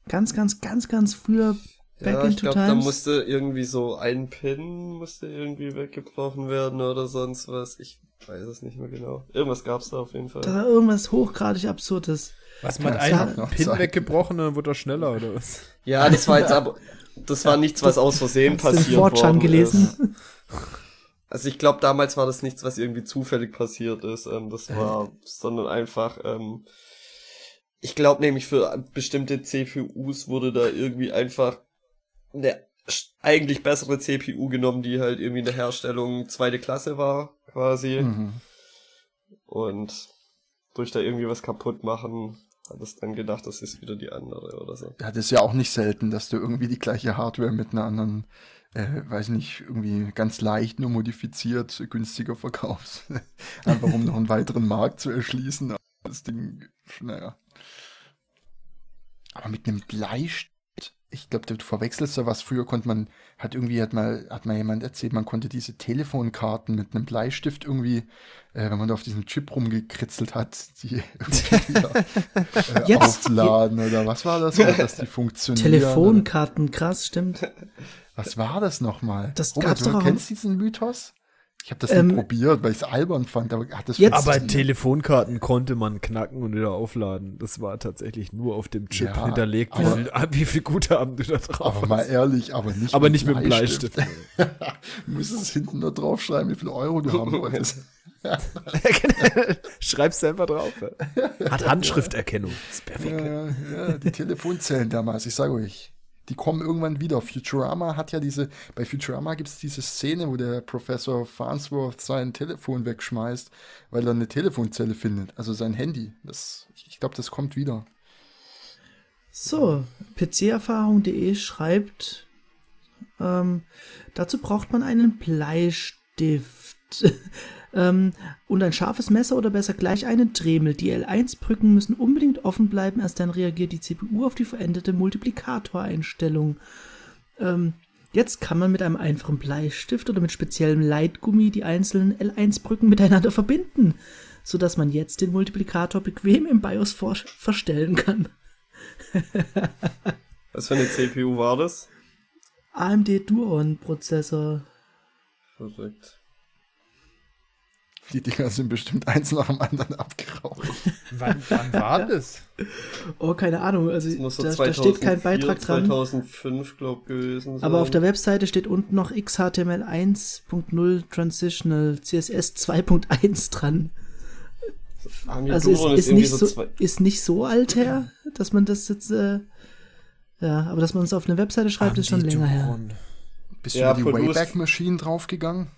Ganz, ganz, ganz, ganz früher back Ja, ich glaube, da musste irgendwie so ein Pin musste irgendwie weggebrochen werden oder sonst was. Ich weiß es nicht mehr genau. Irgendwas gab's da auf jeden Fall. da war irgendwas hochgradig Absurdes. Was, man Ja, einen Pin Zeit. weggebrochen und dann wurde er schneller, oder was? Ja, das war jetzt aber, das war nichts, was aus Versehen Hast du den passiert Fortran worden gelesen? Ist. Also ich glaube, damals war das nichts, was irgendwie zufällig passiert ist. Ähm, das war, sondern einfach, ähm, ich glaube nämlich für bestimmte CPUs wurde da irgendwie einfach eine eigentlich bessere CPU genommen, die halt irgendwie in der Herstellung zweite Klasse war, quasi. Mhm. Und durch da irgendwie was kaputt machen, hat es dann gedacht, das ist wieder die andere oder so. Ja, das ist ja auch nicht selten, dass du irgendwie die gleiche Hardware mit einer anderen, äh, weiß nicht, irgendwie ganz leicht nur modifiziert günstiger verkaufst. Einfach um noch einen weiteren Markt zu erschließen. Das Ding, naja. Aber mit einem Bleistift, ich glaube, du verwechselst da was. Früher konnte man, hat irgendwie, hat mal, hat mal jemand erzählt, man konnte diese Telefonkarten mit einem Bleistift irgendwie, äh, wenn man da auf diesem Chip rumgekritzelt hat, die irgendwie wieder, äh, Jetzt- aufladen oder was war das, oder dass die funktionieren. Telefonkarten, krass, stimmt. Was war das nochmal? Das Robert, gab's du doch auch- kennst diesen Mythos? Ich habe das Ähm, nie probiert, weil ich es albern fand, aber hat das Jetzt- Aber? Telefonkarten konnte man knacken und wieder aufladen. Das war tatsächlich nur auf dem Chip Ja, hinterlegt. Wie aber- viel, ah, wie viel Guthaben du da drauf aber mal hast. ehrlich, aber nicht Aber nicht mit dem Bleistift. du musstest hinten nur draufschreiben, wie viel Euro du haben wolltest. Schreib's einfach drauf. Hat Handschrifterkennung. ist perfekt. ja, ja, die Telefonzellen damals, ich sage euch, die kommen irgendwann wieder. Futurama hat ja diese, bei Futurama gibt es diese Szene, wo der Professor Farnsworth sein Telefon wegschmeißt, weil er eine Telefonzelle findet, also sein Handy. Das, ich glaube, das kommt wieder. So, pcerfahrung.de schreibt, ähm, dazu braucht man einen Bleistift ähm, und ein scharfes Messer oder besser gleich einen Dremel. Die L1-Brücken müssen unbedingt offen bleiben, erst dann reagiert die CPU auf die veränderte Multiplikatoreinstellung. Ähm, jetzt kann man mit einem einfachen Bleistift oder mit speziellem Leitgummi die einzelnen L1-Brücken miteinander verbinden, sodass man jetzt den Multiplikator bequem im BIOS verstellen kann. Was für eine CPU war das? AMD Duron-Prozessor. Verrückt. Die Dinger sind bestimmt eins nach dem anderen abgeraucht. Wann, wann war das? Oh, keine Ahnung. Also so da, da 2004, steht kein Beitrag dran. 2005, glaub gewesen sein. Aber auf der Webseite steht unten noch XHTML 1.0 Transitional CSS 2.1 dran. Also ist, ist, irgendwie nicht so, zwei- ist nicht so alt her, dass man das jetzt, äh, ja, aber dass man es auf eine Webseite schreibt, ist schon Andi länger her. Bist Ja, du über die Wayback Machine draufgegangen?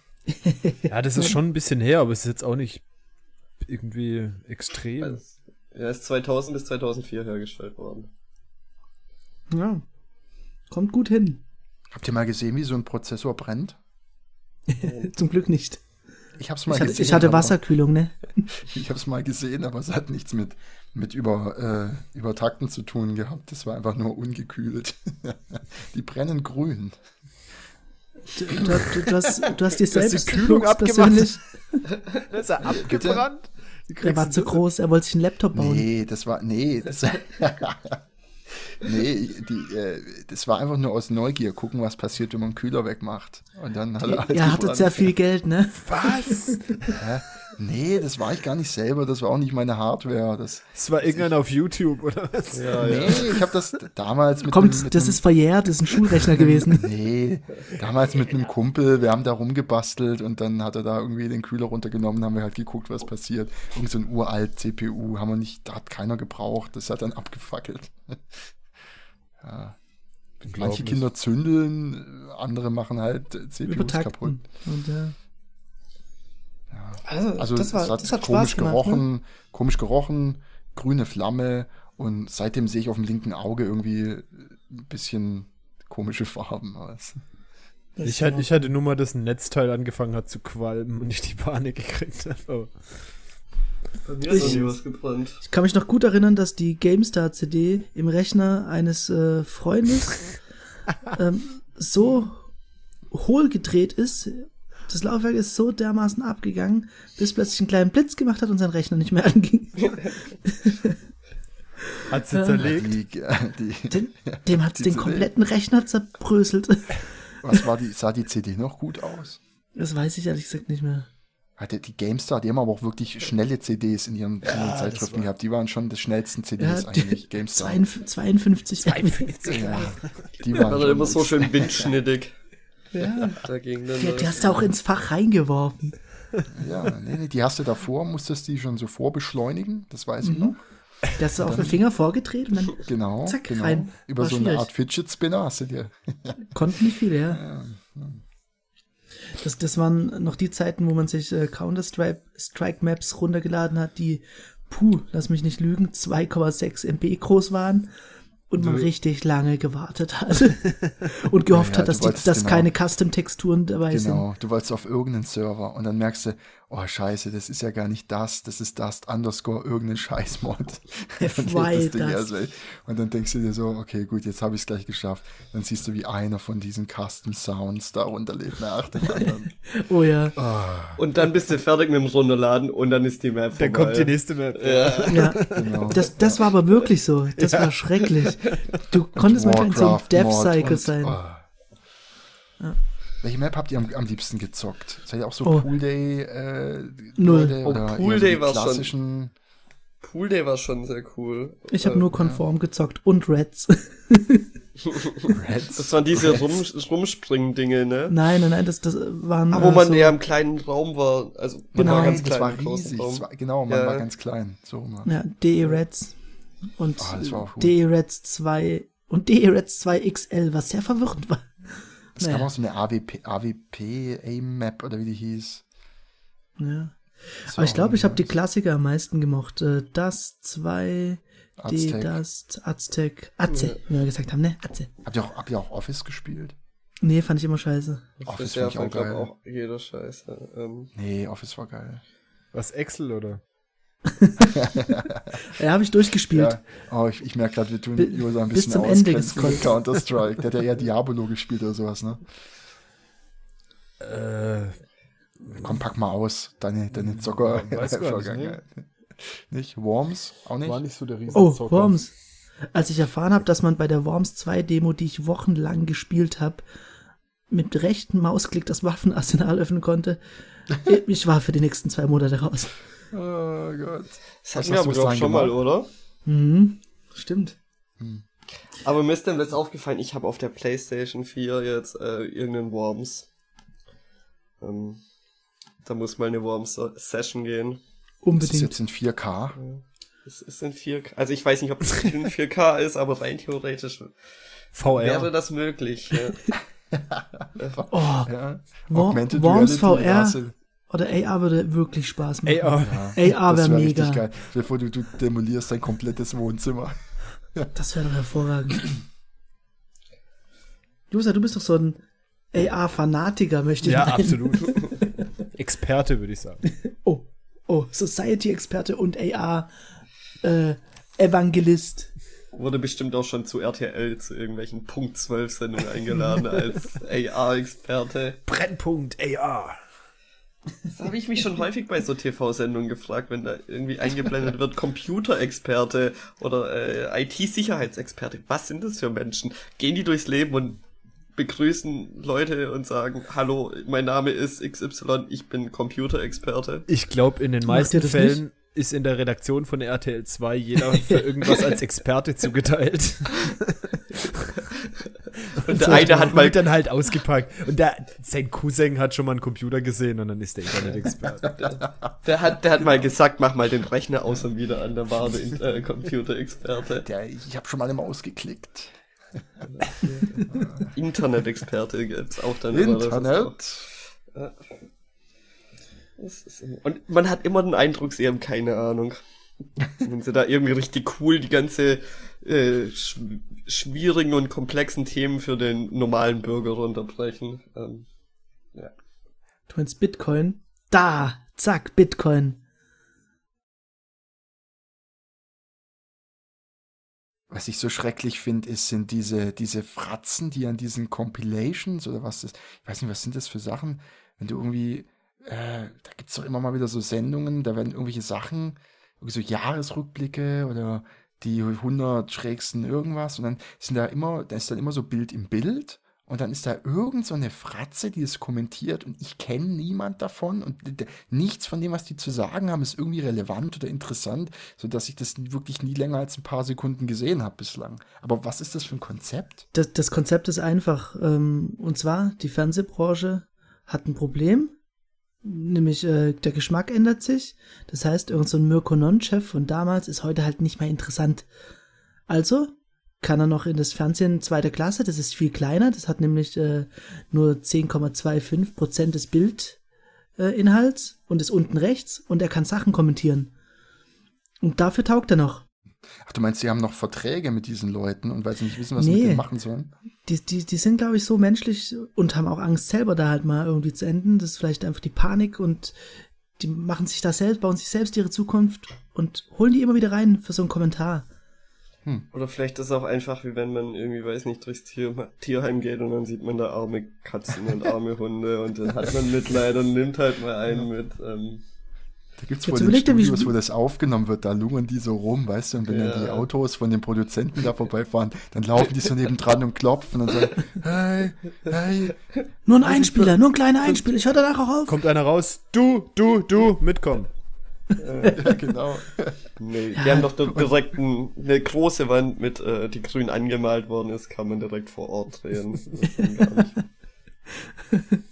Ja, das ist schon ein bisschen her, aber es ist jetzt auch nicht irgendwie extrem. Also, Er ist 2000 bis 2004 hergestellt worden. Ja. Kommt gut hin. Habt ihr mal gesehen, wie so ein Prozessor brennt? Zum Glück nicht. Ich hab's mal Ich hatte, gesehen. ich hatte aber- Wasserkühlung, ne? Ich hab's mal gesehen, aber es hat nichts mit, mit über, äh, Übertakten zu tun gehabt. Das war einfach nur ungekühlt. Die brennen grün. Du, du, du, hast, du hast dir hast die selbst Kühlung. Das ist er abgebrannt. Kriegst war zu groß, er wollte sich einen Laptop bauen. Nee, das war, nee, das, nee, die, äh, das war einfach nur aus Neugier, gucken, was passiert, wenn man einen Kühler wegmacht. Und dann hat er halt Ihr hattet sehr viel Geld, ne? Was? Nee, das war ich gar nicht selber, das war auch nicht meine Hardware. Das, Das war irgendeiner auf YouTube, oder was? Ja, nee, ich habe das damals mit Kommt, einem, mit das einem, ist verjährt, das ist ein Schulrechner gewesen. Nee, damals mit einem Kumpel, wir haben da rumgebastelt und dann hat er da irgendwie den Kühler runtergenommen, haben wir halt geguckt, was passiert. Irgend so ein uralt CPU haben wir nicht, da hat keiner gebraucht, das hat dann abgefackelt. ja. Manche. Kinder zündeln, andere machen halt äh, CPUs kaputt. Und, ja. Also, Also das, war, es hat das hat komisch Spaß gemacht. gerochen, Ne? komisch gerochen, grüne Flamme und seitdem sehe ich auf dem linken Auge irgendwie ein bisschen komische Farben aus. Ich, hatte, ich hatte nur mal, dass ein Netzteil angefangen hat zu qualmen und ich die Panik gekriegt habe. Aber Bei mir ist noch Ich- nie was gebrannt. Ich kann mich noch gut erinnern, dass die GameStar-CD im Rechner eines äh, Freundes ähm, so hohl gedreht ist. Das Laufwerk ist so dermaßen abgegangen, bis plötzlich einen kleinen Blitz gemacht hat und sein Rechner nicht mehr anging. hat sie zerlegt. Die, die, Den, dem hat's Die den kompletten Rechner zerbröselt. was war die, sah die CD noch gut aus? Das weiß ich ehrlich gesagt nicht mehr. Hatte die GameStar, die haben aber auch wirklich schnelle CDs in ihren, ja, in ihren Zeitschriften war gehabt. Die waren schon die schnellsten CDs Ja, eigentlich, GameStar. 52 52. Ja, die waren schon immer so schön windschnittig. Ja. Dagegen dann. Die, die hast du auch ins Fach reingeworfen. Ja, nee, nee, die hast du davor, musstest die schon so vorbeschleunigen, das weiß Mhm. ich noch. Die hast du auf den Finger vorgedreht und dann Genau, Zack, genau. rein. Über War so eine schwierig. Art Fidget Spinner hast du dir. konnten nicht viele, ja. Das, das waren noch die Zeiten, wo man sich äh, Counter-Strike Strike Maps runtergeladen hat, die, puh, lass mich nicht lügen, 2,6 MB groß waren und man richtig lange gewartet hat und gehofft Ja, hat, dass, die, dass genau. keine Custom-Texturen dabei sind. Genau, du wolltest auf irgendeinen Server und dann merkst du, oh scheiße, das ist ja gar nicht das, das ist das underscore irgendein Scheißmod. Und FY das Ding das. erst weg. Und dann denkst du dir so, okay, gut, jetzt habe ich es gleich geschafft. Dann siehst du, wie einer von diesen Custom Sounds da runterlädt nach dem anderen. Oh ja. Und dann bist du fertig mit dem Runterladen und dann ist die Map vorbei. Dann kommt die nächste Map. Ja. ja. Genau. Das, das war aber wirklich so. Das war schrecklich. Du konntest manchmal in so einem Warcraft Death Mod Cycle und- sein. oh. Welche Map habt ihr am, am liebsten gezockt? Seid ihr auch so Oh. Pool Day äh, Null. Oh, oder Pool eher so Day die war's schon. klassischen? Pool Day war schon sehr cool. Ich habe Äh, nur konform gezockt und Reds. Reds? Das waren diese. Rum, Rumspringen-Dinge, ne? nein, nein, nein, das, das waren. Aber wo äh, man so, eher im kleinen Raum war. Also man Genau. war ganz das klein war im großen riesig. Das war, genau, man Ja. war ganz klein. So. Ja, DE Reds und Ah, das war auch cool. DE Reds 2 und DE Reds 2 XL, was sehr verwirrend war. Es Naja. gab auch so eine AWP, AWP AIM-Map oder wie die hieß. Ja. Aber ich glaube, ich habe die. Klassiker am meisten gemocht. Äh, Das 2, D, Aztec. das, Aztec, Atze, wie wir gesagt haben, ne? Atze. Habt ihr, auch, habt ihr auch Office gespielt? Nee, fand ich immer scheiße. Office fand ich auch geil. auch jeder Scheiße. Ähm, Nee, Office war geil. Was, Excel oder? Ja, habe ich durchgespielt. Ja. Oh, ich, ich merke gerade, wir tun Bi- Josa ein bis bisschen zum Ende. Counter-Strike. Der hat ja eher Diabolo gespielt oder sowas, ne? Äh, Komm, pack mal aus. Deine, deine Zocker. Ja, weiß gar nicht, Vergangenheit. Nicht? Worms? Auch nicht? war nicht so der riesen Oh, Worms. Als ich erfahren habe, dass man bei der Worms 2 Demo, die ich wochenlang gespielt habe, mit rechten Mausklick das Waffenarsenal öffnen konnte, ich war für die nächsten zwei Monate raus. Oh Gott. das hatten wir aber du bis glaub, dahin schon mal, gemacht? oder? Mhm. Stimmt. Aber mir ist dann jetzt aufgefallen, ich habe auf der Playstation 4 jetzt äh, irgendeinen Worms. Ähm, da muss mal eine Worms-Session gehen. Das ist Unbedingt. jetzt in 4K. Es ist in 4K. Also ich weiß nicht, ob es in 4K ist, aber rein theoretisch VR. wäre das möglich. Ja. Oh, Ja. Augmented Worms Reality, VR du- oder AR würde wirklich Spaß machen. AR. Ja, AR das wäre wär richtig mega. geil. Stell dir vor, du, du demolierst dein komplettes Wohnzimmer. Das wäre doch hervorragend. Josa, du bist doch so ein AR-Fanatiker, möchte ich Ja, meinen. absolut. Experte, würde ich sagen. Oh, oh, Society-Experte und AR-Evangelist. Wurde bestimmt auch schon zu RTL zu irgendwelchen Punkt 12 Sendungen eingeladen als AR-Experte. Brennpunkt AR. Das habe ich mich schon häufig bei so TV-Sendungen gefragt, wenn da irgendwie eingeblendet wird, Computerexperte oder äh, IT-Sicherheitsexperte. Was sind das für Menschen? Gehen die durchs Leben und begrüßen Leute und sagen, hallo, mein Name ist XY, ich bin Computerexperte. Ich glaube, in den meisten Fällen ist in der Redaktion von RTL 2 jeder für irgendwas als Experte zugeteilt. Und der eine hat mal dann halt ausgepackt. Und der, sein Cousin hat schon mal einen Computer gesehen und dann ist der Internet-Experte. Der hat, der hat mal gesagt, mach mal den Rechner aus und wieder an, der war der äh, Computerexperte. Ich habe schon mal immer ausgeklickt. Internet-Experte gibt's auch dann. Internet. immer- Und man hat immer den Eindruck, sie haben keine Ahnung. Wenn sie da irgendwie richtig cool die ganze äh, sch schwierigen und komplexen Themen für den normalen Bürger runterbrechen. Ähm, Du meinst Bitcoin? Da, zack, Bitcoin. Was ich so schrecklich finde, ist, sind diese, diese Fratzen, die an diesen Compilations oder was das, ich weiß nicht, was sind das für Sachen, wenn du irgendwie, äh, da gibt's doch immer mal wieder so Sendungen, da werden irgendwelche Sachen, irgendwie so Jahresrückblicke oder die 100 schrägsten irgendwas und dann sind da immer, da ist dann immer so Bild im Bild und dann ist da irgend so eine Fratze, die es kommentiert und ich kenne niemand davon und nichts von dem, was die zu sagen haben, ist irgendwie relevant oder interessant, sodass ich das wirklich nie länger als ein paar Sekunden gesehen habe bislang. Aber was ist das für ein Konzept? Das, das Konzept ist einfach. Ähm, und zwar, die Fernsehbranche hat ein Problem, nämlich äh, der Geschmack ändert sich. Das heißt, irgendein so Mirko Non-Chef von damals ist heute halt nicht mehr interessant. Also kann er noch in das Fernsehen zweiter Klasse, das ist viel kleiner, das hat nämlich äh, nur 10,25 Prozent des Bildinhalts äh, und ist unten rechts und er kann Sachen kommentieren. Und dafür taugt er noch. Ach, du meinst, die haben noch Verträge mit diesen Leuten und weil sie nicht wissen, was nee, sie mit denen machen sollen? Die, die, die sind, glaube ich, so menschlich und haben auch Angst, selber da halt mal irgendwie zu enden. Das ist vielleicht einfach die Panik und die machen sich da selbst, bauen sich selbst ihre Zukunft und holen die immer wieder rein für so einen Kommentar. Hm. Oder vielleicht ist es auch einfach, wie wenn man irgendwie, weiß nicht, durchs Tier, Tierheim geht und dann sieht man da arme Katzen und arme Hunde und dann hat man Mitleid und nimmt halt mal einen mit. Ähm. Da gibt's wohl den Studios, wo das aufgenommen wird, da lungern die so rum, weißt du, und wenn ja. dann die Autos von den Produzenten da vorbeifahren, dann laufen die so nebendran und klopfen und sagen, hey, hey. Nur ein Einspieler, nur ein kleiner Einspieler, ich höre danach auch auf. Kommt einer raus, du, du, du, mitkommen ja, genau. Nee, die haben doch direkt ein, eine große Wand mit, äh, die grün angemalt worden ist, kann man direkt vor Ort drehen.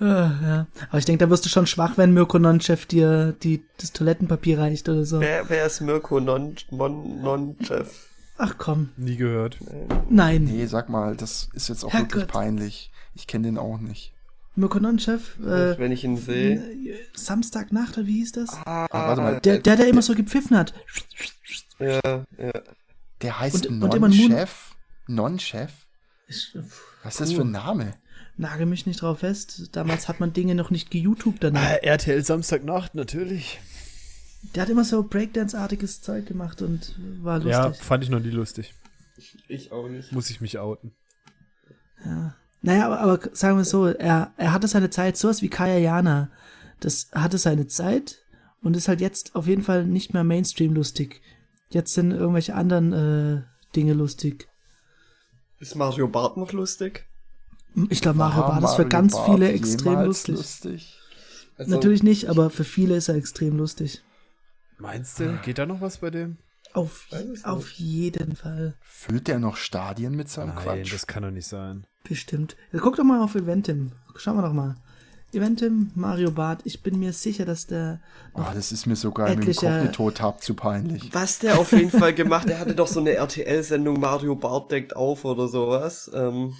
ah, ja. Aber ich denke, da wirst du schon schwach, wenn Mirko Non-Chef dir die, das Toilettenpapier reicht oder so. Wer, wer ist Mirko Non-Chef? Ach komm. Nie gehört. Nein. Nee, sag mal, das ist jetzt auch Herrgott. wirklich peinlich. Ich kenne den auch nicht. Mirko-Non-Chef. Äh, Wenn ich ihn sehe. Samstagnacht, oder wie hieß das? Ah, warte mal. Der, der, der immer so gepfiffen hat. Ja, ja. Der heißt Non-Chef? Non-Chef? Was ist das für ein Name? Nagel mich nicht drauf fest. Damals hat man Dinge noch nicht geYouTubed danach. Ah, RTL Samstagnacht, natürlich. Der hat immer so Breakdance-artiges Zeug gemacht und war lustig. Ja, fand ich noch nie lustig. Ich auch nicht. Muss ich mich outen. Ja. Naja, aber, aber sagen wir so, er, er hatte seine Zeit, sowas wie Kaya Jana, das hatte seine Zeit und ist halt jetzt auf jeden Fall nicht mehr Mainstream lustig. Jetzt sind irgendwelche anderen äh, Dinge lustig. Ist Mario Bart noch lustig? Ich glaube, Mario Bart ist für ganz Bart viele extrem lustig. lustig? Also, Natürlich nicht, aber für viele ist er extrem lustig. Meinst du, geht da noch was bei dem? Auf, auf jeden Fall. Füllt der noch Stadien mit seinem Nein, Quatsch? das kann doch nicht sein. Bestimmt. Ja, guck doch mal auf Eventim. Schauen wir doch mal. Eventim, Mario Bart, ich bin mir sicher, dass der. Oh, das ist mir sogar im Inkognito-Tab zu peinlich. Was der auf jeden Fall gemacht, der hatte doch so eine RTL-Sendung Mario Bart deckt auf oder sowas. Ähm,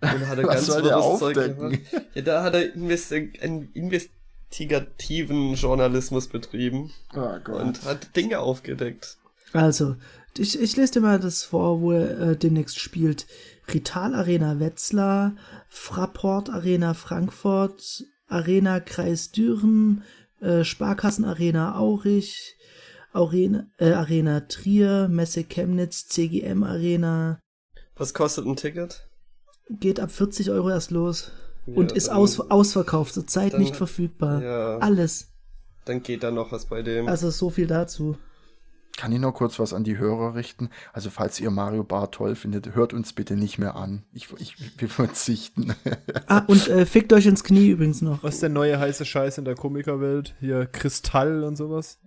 und hat er Was ganz soll der aufdecken? Ja, da hat er investi einen investigativen Journalismus betrieben. Oh Gott. Und hat Dinge aufgedeckt. Also, ich, ich lese dir mal das vor, wo er äh, demnächst spielt. Rital Arena Wetzlar, Fraport Arena Frankfurt, Arena Kreis Düren, äh, Sparkassen Arena Aurich, Arena, äh, Arena Trier, Messe Chemnitz, CGM Arena. Was kostet ein Ticket? Geht ab 40 Euro erst los. Ja, und ist aus, ausverkauft, zurzeit dann, nicht verfügbar. Ja, Alles. Dann geht da noch was bei dem. Also so viel dazu. Kann ich noch kurz was an die Hörer richten? Also, falls ihr Mario Bar toll findet, hört uns bitte nicht mehr an. Ich, ich, wir verzichten. ah, und äh, fickt euch ins Knie übrigens noch. Was ist der neue heiße Scheiß in der Komikerwelt? Hier Kristall und sowas?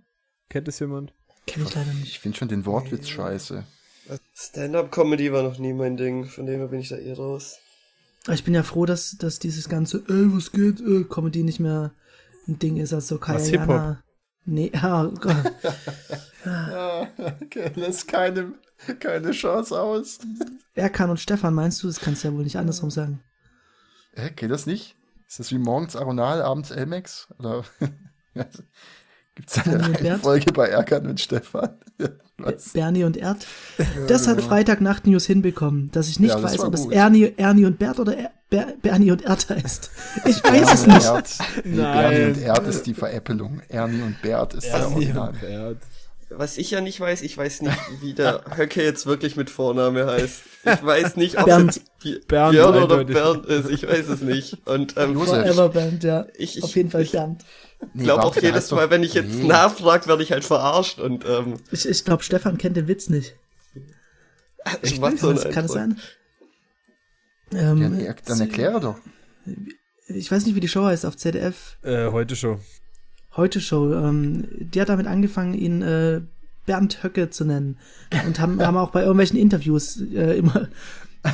Kennt es jemand? Kenn ich leider nicht. Ich finde schon den Wortwitz scheiße. Stand-up-Comedy war noch nie mein Ding, von dem her bin ich da eh raus. Ich bin ja froh, dass, dass dieses ganze, ey, was geht, äh, Comedy nicht mehr ein Ding ist, also Kaya Jana. Nee, oh Gott. okay, lässt keine, keine Chance aus. Erkan und Stefan, meinst du? Das kannst du ja wohl nicht andersrum sagen. Hä, geht das nicht? Ist das wie morgens Aronal, abends Elmex? Oder gibt es eine Folge bei Erkan und Stefan? Was? Bernie und Erd. Das hat Freitagnacht News hinbekommen, dass ich nicht ja, weiß, ob es Ernie, Ernie und Bert oder er, Ber, Bernie und Erd heißt. Ich weiß es nicht. Erd. Nee, Bernie und Erd ist die Veräppelung. Ernie und Bert ist Ernie der Original. Was ich ja nicht weiß, ich weiß nicht, wie der Höcke jetzt wirklich mit Vorname heißt. Ich weiß nicht, ob Bernd. es Bernd, Björn oder Bernd ist. Ich weiß es nicht. Und ähm, Forever Bernd, ja. Ich, ich, Auf jeden Fall Bernd. Ich nee, glaube auch jedes Mal, wenn ich jetzt nee. nachfrage, werde ich halt verarscht und ähm, Ich, ich glaube, Stefan kennt den Witz nicht. Ich weiß, so kann es sein? Ähm, Ja, nee, dann erkläre doch. ich weiß nicht, wie die Show heißt auf ZDF. Äh, heute schon. Heute Show. Ähm, die hat damit angefangen, ihn äh, Bernd Höcke zu nennen. Und haben, haben auch bei irgendwelchen Interviews äh, immer,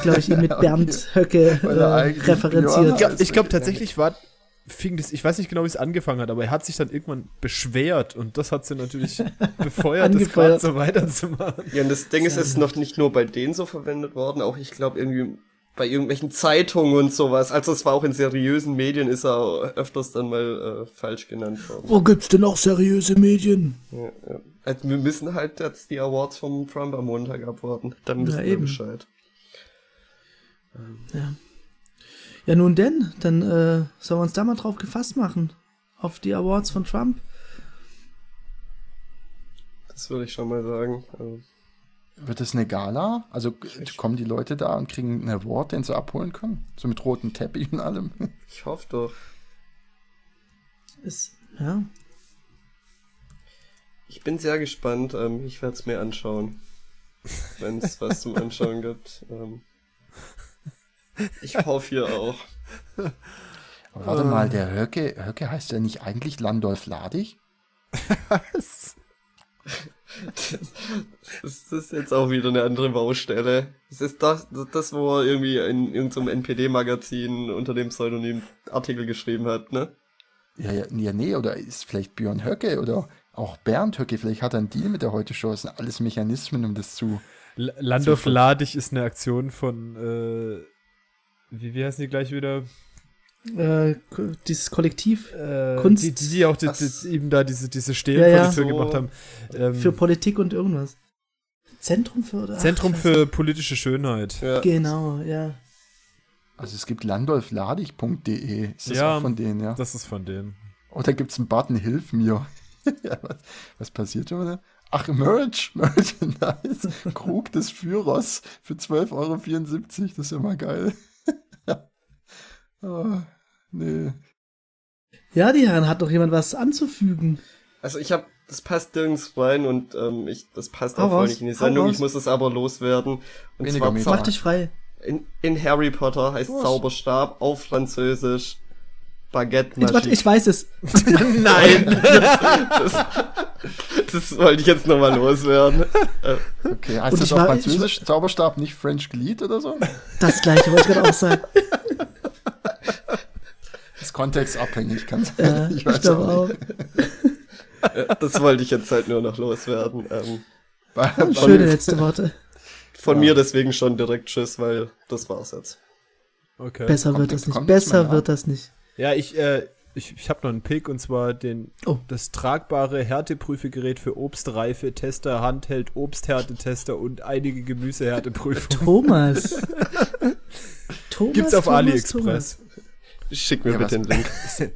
glaube ich, ihn mit Bernd Höcke Weil er äh, referenziert. Ich glaube tatsächlich war, fing das, ich weiß nicht genau, wie es angefangen hat, aber er hat sich dann irgendwann beschwert und das hat sie natürlich befeuert, das gerade so weiterzumachen. Ja, und das Ding ist, es ist noch nicht nur bei denen so verwendet worden, auch ich glaube irgendwie bei irgendwelchen Zeitungen und sowas. Also es war auch in seriösen Medien, ist er öfters dann mal äh, falsch genannt worden. Wo gibt's denn auch seriöse Medien? Ja, ja. Also wir müssen halt jetzt die Awards vom Trump am Montag abwarten. Dann wissen Ja, wir eben. Bescheid. Ja. Ja, nun denn, dann äh, sollen wir uns da mal drauf gefasst machen. Auf die Awards von Trump. Das würde ich schon mal sagen. Also, Wird es eine Gala? Also kommen die Leute da und kriegen einen Award, den sie abholen können? So mit rotem Teppich und allem? ich hoffe doch. Ist, ja. Ich bin sehr gespannt. Ähm, ich werde es mir anschauen. Wenn es was zum Anschauen gibt. Ähm, ich hoffe hier auch. Aber warte mal, der Höcke, Höcke heißt ja nicht eigentlich Landolf Ladig? Das ist jetzt auch wieder eine andere Baustelle. Das ist das, das wo er irgendwie in irgendeinem NPD-Magazin unter dem Pseudonym Artikel geschrieben hat, ne? Ja, ja, ja, nee, oder ist vielleicht Björn Höcke oder auch Bernd Höcke, vielleicht hat er einen Deal mit der Heute-Show. Das sind alles Mechanismen, um das zu. L- Landorf Zufall. Ladig ist eine Aktion von, äh, wie, wie heißen die gleich wieder? Äh, dieses Kollektiv Äh, Kunst. Die, die, die auch die, die, eben da diese, diese Stelen Ja, vor ja. die Tür So. gemacht haben. Ähm, für Politik und irgendwas. Zentrum für oder? Zentrum Ach, für politische Schönheit. Ja. Genau, ja. Also es gibt landolfladig.de. Ist das Ja. auch von denen, ja? Das ist von denen. Oder gibt es einen Button Hilf mir? ja, was, was passiert oder? Ach, Merch, Merchandise. Krug des Führers für 12,74 Euro. Das ist ja mal geil. Oh, nee. Ja, die Herren, hat doch jemand was anzufügen. Also ich habe, das passt nirgends rein und ähm, ich, das passt auch voll nicht in die Sendung. Ich muss es aber loswerden. Und Weniger zwar. Mach dich frei. in, in Harry Potter heißt Was? Zauberstab auf Französisch Baguette Magique. ich weiß es. Nein! das, das wollte ich jetzt nochmal loswerden. Okay, heißt Und das ich auf war- Französisch Zauberstab nicht French Glied oder so? Das gleiche wollte ich gerade auch sagen. Kontextabhängig, kann sein. Ja, ich ich weiß glaube auch nicht. äh, das wollte ich jetzt halt nur noch loswerden. Ähm, Oh, Schöne letzte Worte. von Ja. mir deswegen schon direkt Tschüss, weil das war's jetzt. Okay. Besser kommt wird das nicht. Besser wird das nicht. Ja, ich, äh, ich, ich habe noch einen Pick und zwar den, Oh. das tragbare Härteprüfegerät für Obstreife, Tester, Handheld, Obsthärtetester und einige Gemüsehärteprüfungen. Thomas. Thomas Gibt's auf Thomas, AliExpress. Schick mir Ja, bitte was- den Link.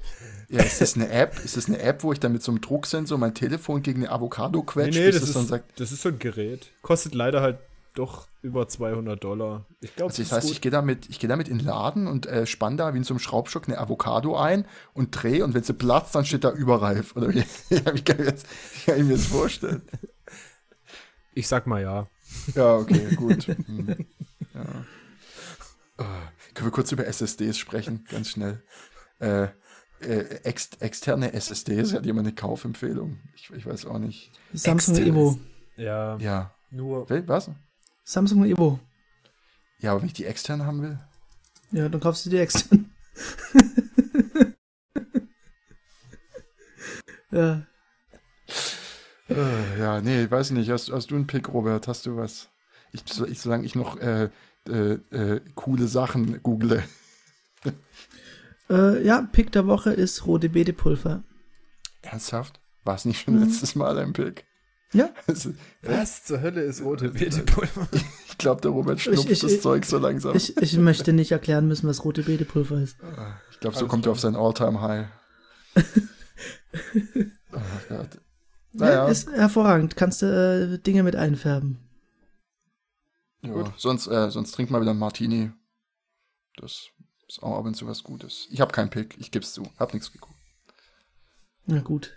Ja, ist das eine App? Ist das eine App, wo ich dann mit so einem Drucksensor mein Telefon gegen eine Avocado Nee, quetsche, nee, bis das ist, dann sagt, das ist so ein Gerät. Kostet leider halt doch über 200 Dollar. Ich glaube, also das heißt, ich gehe damit, ich gehe damit in den Laden und äh, spann da wie in so einem Schraubstock eine Avocado ein und drehe und wenn sie platzt, dann steht da überreif. Oder wie, ja, wie kann ich, jetzt, wie kann ich mir das vorstellen? ich sag mal ja. Ja, okay, gut. Hm. Ja. Können wir kurz über SSDs sprechen, ganz schnell. Äh, äh, ex externe SSDs, hat jemand eine Kaufempfehlung? Ich, ich weiß auch nicht. Samsung Externes. Evo. Ja, Ja. nur. Was? Samsung Evo. Ja, aber wenn ich die extern haben will. Ja, dann kaufst du die extern. ja. Äh, ja, nee, weiß nicht. Hast, hast du einen Pick, Robert? Hast du was? Ich, so- ich solange ich noch äh, äh, äh, coole Sachen google. Äh, ja, Pick der Woche ist rote Beetepulver. Ernsthaft? War es nicht schon Mhm. letztes Mal ein Pick? Ja. Also, Was zur Hölle ist rote Beetepulver? ich glaube, der Robert schnupft ich- das ich- Zeug so langsam. Ich, ich möchte nicht erklären müssen, was rote Beetepulver ist. Ich glaube, so kommt er auf sein All-Time-High. oh Gott. Ja, Naja, ist hervorragend. Kannst du äh, Dinge mit einfärben. Ja, sonst, äh, sonst trink mal wieder einen Martini. Das ist auch ab und zu was Gutes. Ich habe keinen Pick, ich geb's zu. Hab nichts geguckt. Na gut.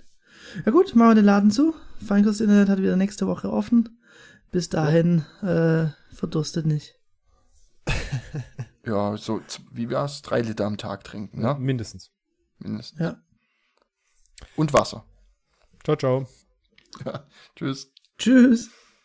Ja gut, machen wir den Laden zu. Feinkost Internet hat wieder nächste Woche offen. Bis dahin, äh, verdurstet nicht. ja, so, wie war's? Drei Liter am Tag trinken, ne? Mindestens. Mindestens. Ja. Und Wasser. Ciao, ciao. Ja. Tschüss. Tschüss.